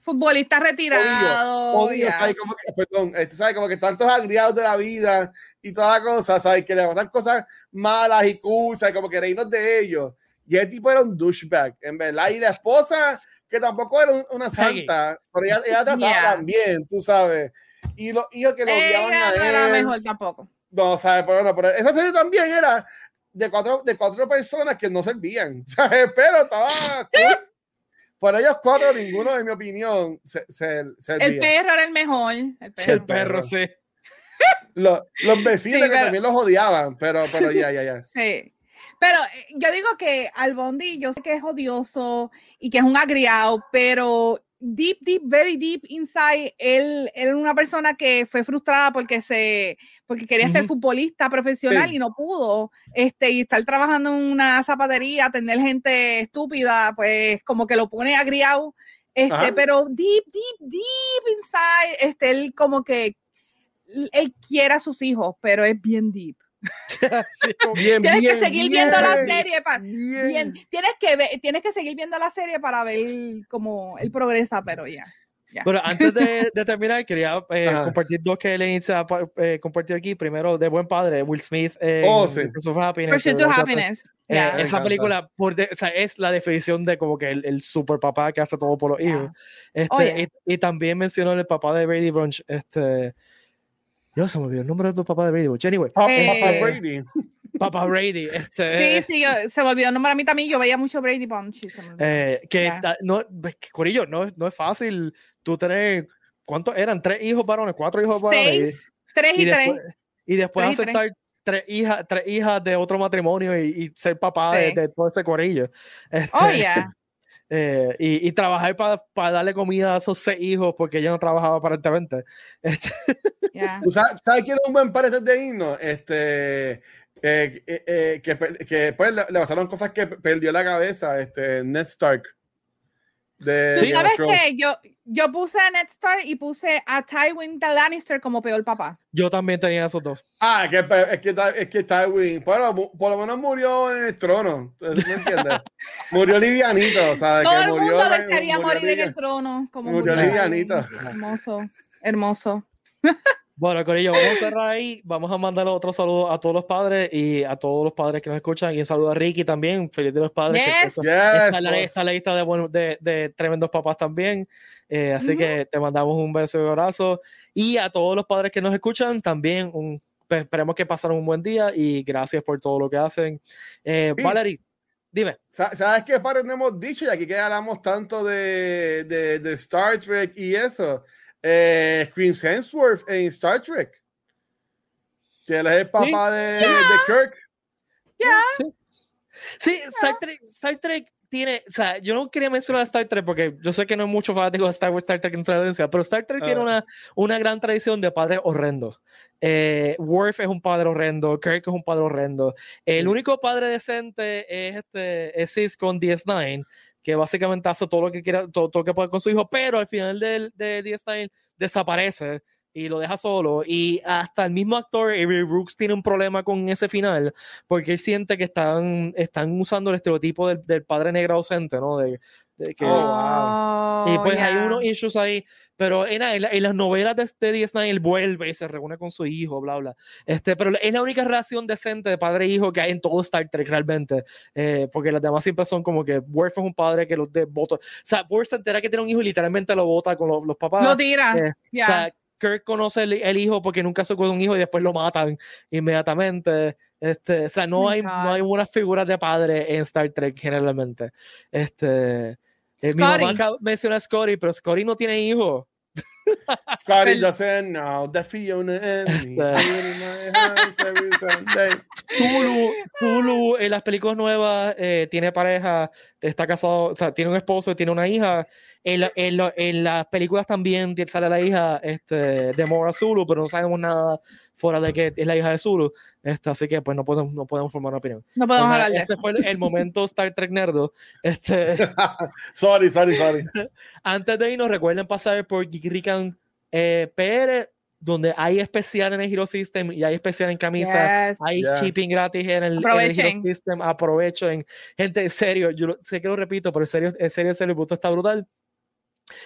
futbolistas retirados. Odio, ¿sabes? Como que, perdón, este, ¿sabes? Como que están todos agriados de la vida y toda la cosa, ¿sabes? Que le pasan cosas malas y cool, ¿sabes? Como que reírnos de ellos. Y el tipo era un douchebag, en verdad. Y la esposa, que tampoco era una santa, pero ella, ella trataba también, tú sabes. Y los hijos que lo odiaban a él. no era mejor tampoco. No, ¿sabes? Pero, no, pero esa serie también era de cuatro, de cuatro personas que no servían, ¿sabes? Pero estaba Por ellos cuatro, ninguno, en mi opinión, se, servía. El perro era el mejor. El perro, sí. Los, los vecinos que también los odiaban, pero, pero ya, ya, ya. Sí. Pero eh, yo digo que al Bondi, yo sé que es odioso y que es un agriado, pero deep, deep, very deep inside, él, es una persona que fue frustrada porque se porque quería ser futbolista profesional y no pudo, este, y estar trabajando en una zapatería, tener gente estúpida, pues como que lo pone agriado, Este, pero deep, deep, deep inside, este, él como que él quiere a sus hijos, pero es bien deep. bien, tienes bien, que seguir bien, viendo la serie para bien. bien, tienes que ver, tienes que seguir viendo la serie para ver cómo él progresa, pero ya. ya. Bueno, antes de, de terminar, quería eh, compartir dos que le hice eh, compartir aquí. Primero, de buen padre, Will Smith. en Oh, sí. Pursuit of Happiness. Pursuit of Happiness. eh. Me esa encanta. película por de- o sea, es la definición de como que el, el super papá que hace todo por los Ya. hijos. Este, Oh, yeah. y, y también mencionó el papá de Brady Bunch. Este, Dios, se me olvidó el nombre del papá de Brady Bunch. Anyway, Papa, Eh, Papa Brady. papá Brady. Este, Sí, sí, yo- se me olvidó el nombre a mí también. Yo veía mucho Brady Bunch. Eh, que no, Corillo, no, es- no es fácil tú tener, ¿cuántos eran? ¿Tres hijos varones? ¿Cuatro hijos varones? Seis, tres y, y, tres. y después Tres y tres. aceptar tres hijas, tres hijas de otro matrimonio y, y ser papá de, de todo ese corillo. Este, Oh, yeah. eh, y, y trabajar para darle comida a esos seis hijos porque ella no trabajaba aparentemente. Este, yeah. ¿Tú sabes, sabes quién es un buen padre de irnos? Este, eh, eh, eh, que, que pues le, le pasaron cosas que pe- perdió la cabeza, este, Ned Stark. De sabes que yo, yo puse a Ned Stark y puse a Tywin the Lannister como peor papá. yo también tenía esos dos. Ah, que, pe- es que, es que Tywin, bueno, por lo menos murió en el trono. ¿tú- tú ¿Me entiendes? murió livianito, ¿sabes? Todo que el murió, mundo desearía murió morir en el trono. Como murió murió livianito. Hermoso, hermoso. Bueno, Corillo, vamos a cerrar ahí. Vamos a mandar otro saludo a todos los padres y a todos los padres que nos escuchan. Y un saludo a Ricky también. Feliz de los padres. que Yes. está- Yes, está en la, está lista de, de, de tremendos papás también. Eh, así Ujú. que te mandamos un beso y un abrazo. Y a todos los padres que nos escuchan también, un, pues, esperemos que pasaron un buen día y gracias por todo lo que hacen. Eh, Sí. Valerie, dime. Sa- ¿Sabes qué padre no hemos dicho? Y aquí que hablamos tanto de, de, de Star Trek y eso. Eh, Chris Hemsworth en Star Trek. Que él es el papá de, de Kirk. Sí, sí Star, Trek, Star Trek tiene, o sea, yo no quería mencionar a Star Trek porque yo sé que no es mucho fanático de Star Wars, Star Trek en tradición, pero Star Trek tiene Ah. una, una gran tradición de padres horrendos. Eh, Worf es un padre horrendo, Kirk es un padre horrendo. El Sí. único padre decente es este es Sis con DS9, que básicamente hace todo lo que quiera, todo, todo lo que puede con su hijo, pero al final del, de DS9 desaparece y lo deja solo. Y hasta el mismo actor, Avery Brooks, tiene un problema con ese final, porque él siente que están, están usando el estereotipo del, del padre negro ausente, ¿no? Que, Oh, wow. y pues hay yeah. unos issues ahí, pero en, en, en las novelas de, de DS9 él vuelve y se reúne con su hijo, bla, bla. Este, pero es la única relación decente de padre e hijo que hay en todo Star Trek realmente, eh, porque las demás siempre son como que Worf es un padre que los de vota. O sea, Worf se entera que tiene un hijo y literalmente lo vota con los, los papás. Lo tira. Eh, ya. O sea, Kirk conoce el, el hijo porque nunca se con un hijo y después lo matan inmediatamente. Este, o sea, no Oh hay, no hay buenas figuras de padre en Star Trek generalmente. Este, eh, mi mamá menciona a Scotty, pero Scotty no tiene hijo. Scotty doesn't know the Fiona and me. Zulu, Zulu en las películas nuevas eh, tiene pareja, está casado, o sea, tiene un esposo y tiene una hija. En, la- en, la- en las películas también sale la hija este, de Mora Zulu, pero no sabemos nada fuera de que es la hija de Zulu. Este, así que pues no podemos, no podemos formar una opinión. no podemos hablar de ese fue el, el momento Star Trek Nerdo. Este, sorry, sorry, sorry. antes de irnos, recuerden pasar por Geek Rican eh, PR, donde hay especial en el Hero System y hay especial en camisa. Yes. Hay Yeah. shipping gratis en el, en el Hero Aprovechen. System. Aprovechen. Gente, en serio, yo lo- sé que lo repito, pero en serio, en serio, en serio, el producto está brutal.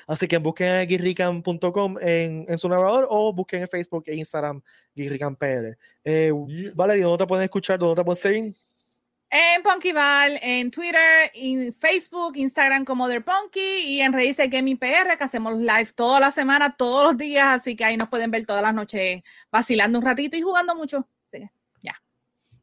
Así que busquen a guirrican.com en, en su navegador o busquen en Facebook e Instagram guirricanpr. Eh, Valerie, ¿dónde te pueden escuchar? ¿Dónde te pueden seguir? En Punkyval, en Twitter, en Facebook, Instagram como The Punky y en redes de Gaming PR que hacemos live toda la semana, todos los días, así que ahí nos pueden ver todas las noches vacilando un ratito y jugando mucho.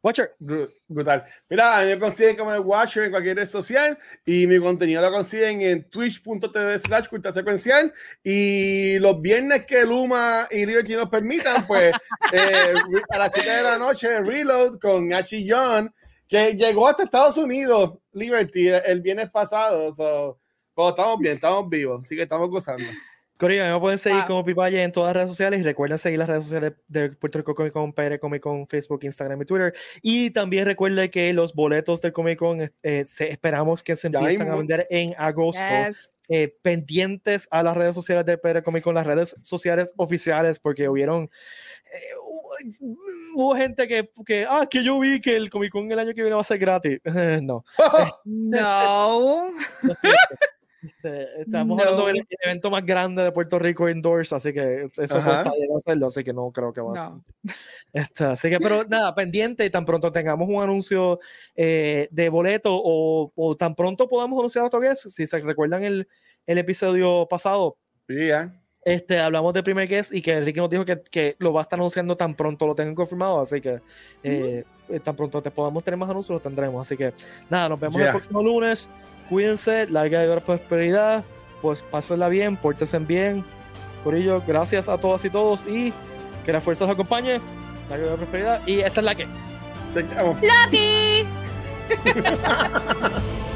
Watcher. Bru- Brutal. Mira, a mí me consiguen como el Watcher en cualquier red social y mi contenido lo consiguen en twitch.tv slash cultura secuencial y los viernes que Luma y Liberty nos permitan, pues eh, a las 7 de la noche Reload con Hachi John que llegó hasta Estados Unidos, Liberty, el, viernes pasado. So, pero estamos bien, estamos vivos, así que estamos gozando. Corillo, me pueden seguir como Pipaye en todas las redes sociales y recuerden seguir las redes sociales de Puerto Rico Comic Con, PR Comic Con, Facebook, Instagram y Twitter. Y también recuerden que los boletos del Comic Con eh, esperamos que se empiecen a vender en agosto. Eh, pendientes a las redes sociales del PR Comic Con, las redes sociales oficiales, porque hubieron eh, hubo gente que, que, ah, que yo vi que el Comic Con el año que viene va a ser gratis. no. no. Este, estamos hablando del evento más grande de Puerto Rico indoors, así que eso cuesta hacerlo, así que no creo que va a este, Así que, pero nada, pendiente, y tan pronto tengamos un anuncio eh, de boleto o, o, tan pronto podamos anunciar otro guest, si se recuerdan el, el episodio pasado. Sí, Este, hablamos de primer guest y que Enrique nos dijo que, que, lo va a estar anunciando tan pronto lo tengan confirmado, así que eh, tan pronto te podamos tener más anuncios, lo tendremos. Así que nada, nos vemos el próximo lunes cuídense, larga y prosperidad, pues pásenla bien, pórtense bien. Por ello, gracias a todas y todos y que la fuerza los acompañe, larga y prosperidad. Y esta es la que. ¡Lucky!